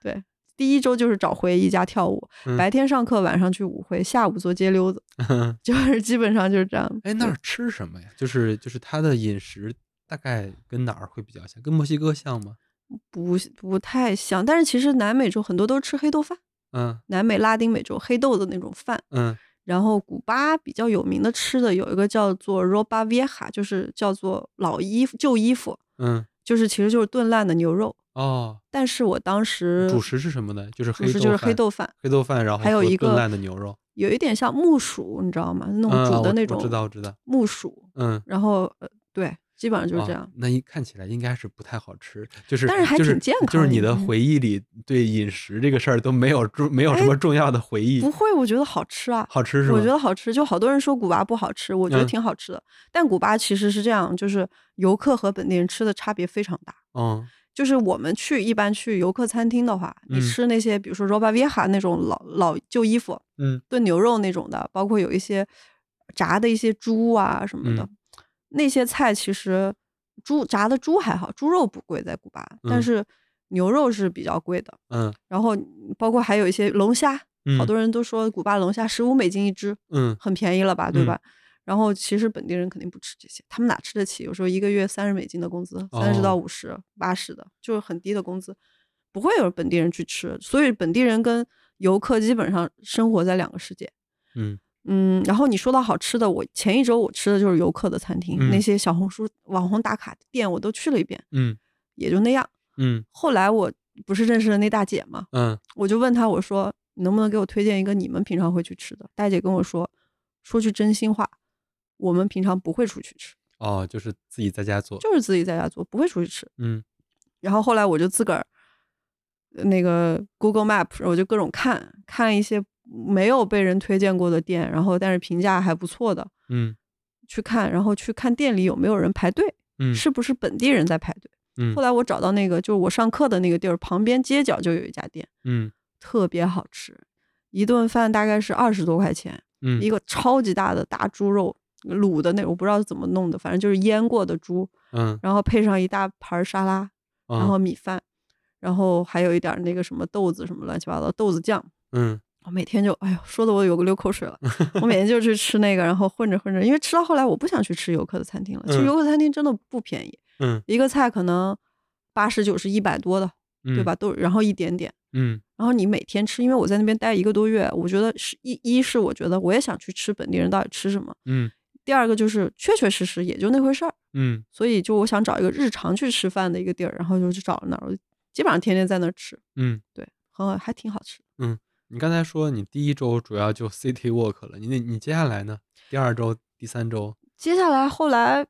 对，第一周就是找回忆家跳舞，嗯白天上课，晚上去舞会，下午做街溜子，嗯，就是基本上就是这样。哎，那儿吃什么呀？就是就是它的饮食大概跟哪儿会比较像？跟墨西哥像吗？不不太像，但是其实南美洲很多都吃黑豆饭，嗯南美拉丁美洲黑豆的那种饭。嗯然后古巴比较有名的吃的有一个叫做 roba vieja，就是叫做老衣服、旧衣服，嗯就是其实就是炖烂的牛肉。哦，但是我当时主食是什么呢？就是黑豆主食就是黑豆饭，黑豆饭，然后还有一个烂的牛肉，有一点像木薯，你知道吗？那种嗯，煮的那种我知道我知道，木薯，嗯。然后呃，对，基本上就是这哦样。那一看起来应该是不太好吃，就是但是还就是挺健就是你的回忆里对饮食这个事儿都没有重没有什么重要的回忆，不会，我觉得好吃啊。好吃是吗？我觉得好吃，就好多人说古巴不好吃，我觉得嗯挺好吃的。但古巴其实是这样，就是游客和本地人吃的差别非常大。嗯就是我们去一般去游客餐厅的话，你嗯。吃那些比如说 roba vieja 那种老老旧衣服嗯。炖牛肉那种的，包括有一些炸的一些猪啊什么的，嗯。那些菜其实猪炸的猪还好，猪肉不贵在古巴，但嗯。是牛肉是比较贵的。嗯。然后包括还有一些龙虾，好嗯。多人都说古巴龙虾十五美金一只，嗯。很便宜了吧，对嗯。吧？然后其实本地人肯定不吃这些，他们哪吃得起？有时候一个月三十美金的工资，三十到哦五十、八十的，就是很低的工资，不会有本地人去吃。所以本地人跟游客基本上生活在两个世界。嗯嗯，然后你说到好吃的，我前一周我吃的就是游客的餐厅，那嗯些小红书网红打卡店我都去了一遍，嗯也就那样。嗯后来我不是认识了那大姐嘛，嗯我就问她，我说你能不能给我推荐一个你们平常会去吃的？大姐跟我说，说句真心话，我们平常不会出去吃，哦，就是自己在家做，就是自己在家做，不会出去吃。嗯。然后后来我就自个儿呃那个 Google Map，我就各种看看一些没有被人推荐过的店，然后但是评价还不错的嗯。去看，然后去看店里有没有人排队，嗯是不是本地人在排队。嗯。后来我找到那个，就是我上课的那个地儿旁边街角就有一家店，嗯。特别好吃，一顿饭大概是二十多块钱，嗯一个超级大的大猪肉卤的那种，我不知道怎么弄的，反正就是腌过的猪，嗯，然后配上一大盘沙拉，然后米饭，然后还有一点那个什么豆子什么乱七八糟豆子酱。嗯我每天就，哎呦，说的我有个流口水了。我每天就去吃那个，然后混着混着，因为吃到后来我不想去吃游客的餐厅了。其实嗯游客餐厅真的不便宜，嗯一个菜可能八十九十一百多的，嗯，对吧？？都然后一点点，嗯然后你每天吃，因为我在那边待一个多月，我觉得是一一是我觉得我也想去吃本地人到底吃什么，嗯第二个就是确确实实也就那回事儿，嗯所以就我想找一个日常去吃饭的一个地儿，然后就去找了那儿，我基本上天天在那儿吃，嗯，对，很好，还挺好吃嗯。你刚才说你第一周主要就 City Walk 了，你那你接下来呢？第二周、第三周？接下来后来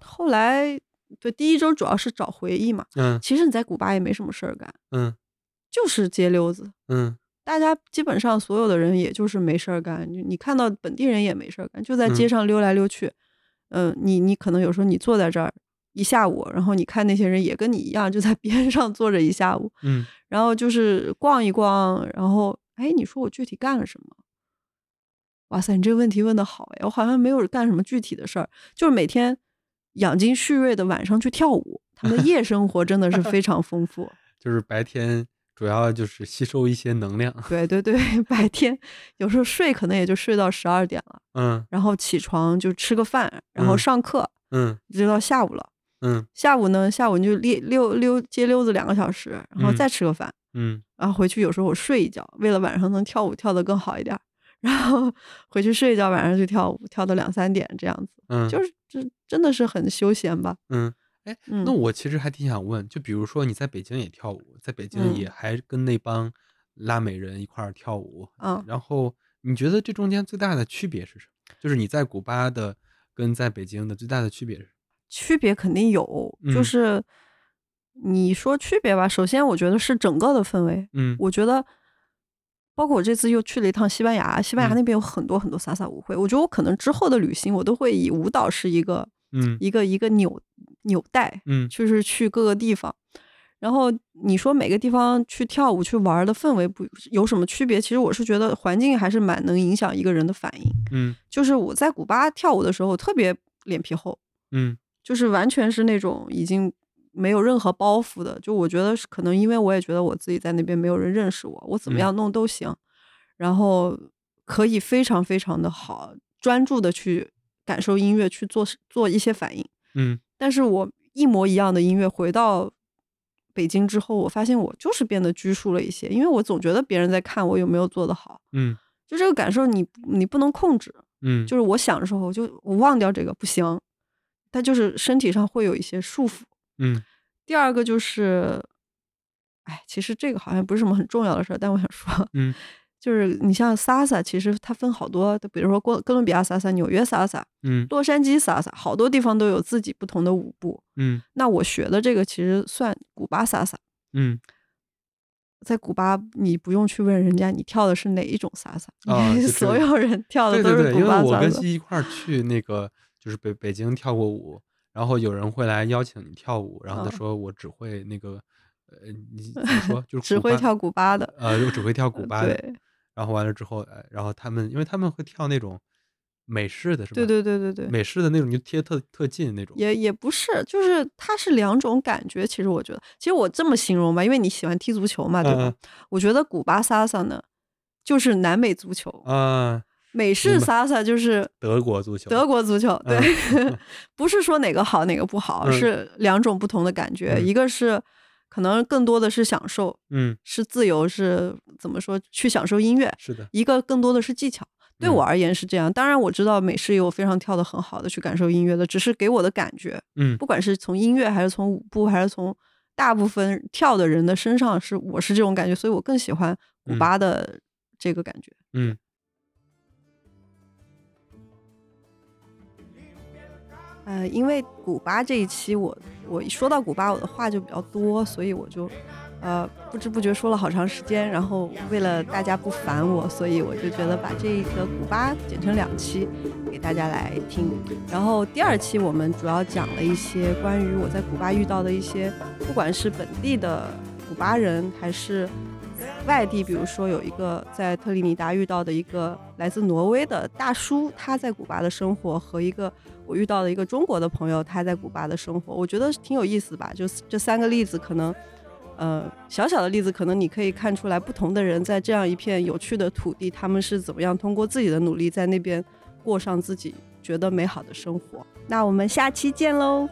后来对第一周主要是找回忆嘛，嗯其实你在古巴也没什么事儿干，嗯就是街溜子。嗯大家基本上所有的人也就是没事儿干，你你看到本地人也没事儿干，就在街嗯上溜来溜去。嗯、你你可能有时候你坐在这儿一下午，然后你看那些人也跟你一样，就在 边上坐着一下午，嗯然后就是逛一逛，然后哎，你说我具体干了什么？哇塞，你这个问题问的好哎，我好像没有干什么具体的事儿，就是每天养精蓄锐的晚上去跳舞。他们的夜生活真的是非常丰富。就是白天主要就是吸收一些能量。对对对，白天有时候睡可能也就睡到十二点了，嗯然后起床就吃个饭，然后嗯上课，嗯一直到下午了。嗯下午呢，下午你就溜溜溜街溜子两个小时，然后嗯再吃个饭，嗯然后回去有时候我睡一觉，为了晚上能跳舞跳得更好一点，然后 回去睡一觉，晚上去跳舞，跳到两三点这样子，嗯，就是这真的是很休闲吧。嗯，哎，嗯，那我其实还挺想问，就比如说你在北京也跳舞，在北京嗯也还跟那帮拉美人一块儿跳舞，嗯然后你觉得这中间最大的区别是什么？就是你在古巴的跟在北京的最大的区别是什么？区别肯定有，就嗯是你说区别吧，首先我觉得是整个的氛围，嗯我觉得。包括我这次又去了一趟西班牙，西班牙嗯那边有很多很多萨萨舞会。我觉得我可能之后的旅行，我都会以舞蹈是一个嗯一个一个纽纽带，嗯就是去各个地方。然后你说每个地方去跳舞去玩的氛围不有什么区别？其实我是觉得环境还是蛮能影响一个人的反应。嗯就是我在古巴跳舞的时候特别脸皮厚，嗯就是完全是那种已经没有任何包袱的。就我觉得可能因为我也觉得我自己在那边没有人认识我，我怎么嗯样弄都行，然后可以非常非常的好，专注的去感受音乐，去做做一些反应。嗯。但是我一模一样的音乐回到北京之后，我发现我就是变得拘束了一些，因为我总觉得别人在看我有没有做得好，嗯。就这个感受你你不能控制，嗯，就是我想的时候就我忘掉这个不行，它就是身体上会有一些束缚。嗯。第二个就是，哎，其实这个好像不是什么很重要的事儿，但我想说，嗯就是你像 salsa，其实它分好多，比如说哥哥伦比亚 salsa、纽约 salsa、嗯。洛杉矶 salsa，好多地方都有自己不同的舞步。嗯。那我学的这个其实算古巴 salsa，嗯。在古巴你不用去问人家你跳的是哪一种 salsa，、啊 就所有人跳的对对对，都是古巴因为我跟。西一块儿去那个就是北北京跳过舞，然后有人会来邀请你跳舞，然后他嗯。说我只会那个呃，你怎么说？就是只会跳古巴的，呃，就只会跳。古巴的，对然后完了之后，呃然后他们因为他们会跳那种美式的是吧？对对对对对，美式的那种就贴特特近那种。也也不是，就是它是两种感觉。其实我觉得，其实我这么形容吧，因为你喜欢踢足球嘛，对吧？嗯我觉得古巴萨萨呢，就是南美足球，啊，美式萨萨就是德国足球，德国足球。对，嗯 不是说哪个好哪个不好，嗯是两种不同的感觉。嗯一个是可能更多的是享受，嗯，是自由，是怎么说去享受音乐；是的，一个更多的是技巧。对我嗯。而言是这样，当然我知道美式也有非常跳的很好的去感受音乐的，只是给我的感觉，嗯。不管是从音乐还是从舞步，还是从大部分跳的人的身上，是我是这种感觉，所以我更喜欢古嗯。巴的这个感觉。嗯。呃，因为古巴这一期我我一说到古巴，我的话就比较多，所以我就呃不知不觉说了好长时间。然后为了大家不烦我，所以我就觉得把这一个古巴剪成两期给大家来听。然后第二期我们主要讲了一些关于我在古巴遇到的一些，不管是本地的古巴人还是。外地，比如说有一个在特立尼达遇到的一个来自挪威的大叔，他在古巴的生活和一个我遇到了一个中国的朋友他在古巴的生活我觉得挺有意思吧就这三个例子可能呃小小的例子可能你可以看出来不同的人在这样一片有趣的土地他们是怎么样通过自己的努力在那边过上自己觉得美好的生活。那我们下期见喽。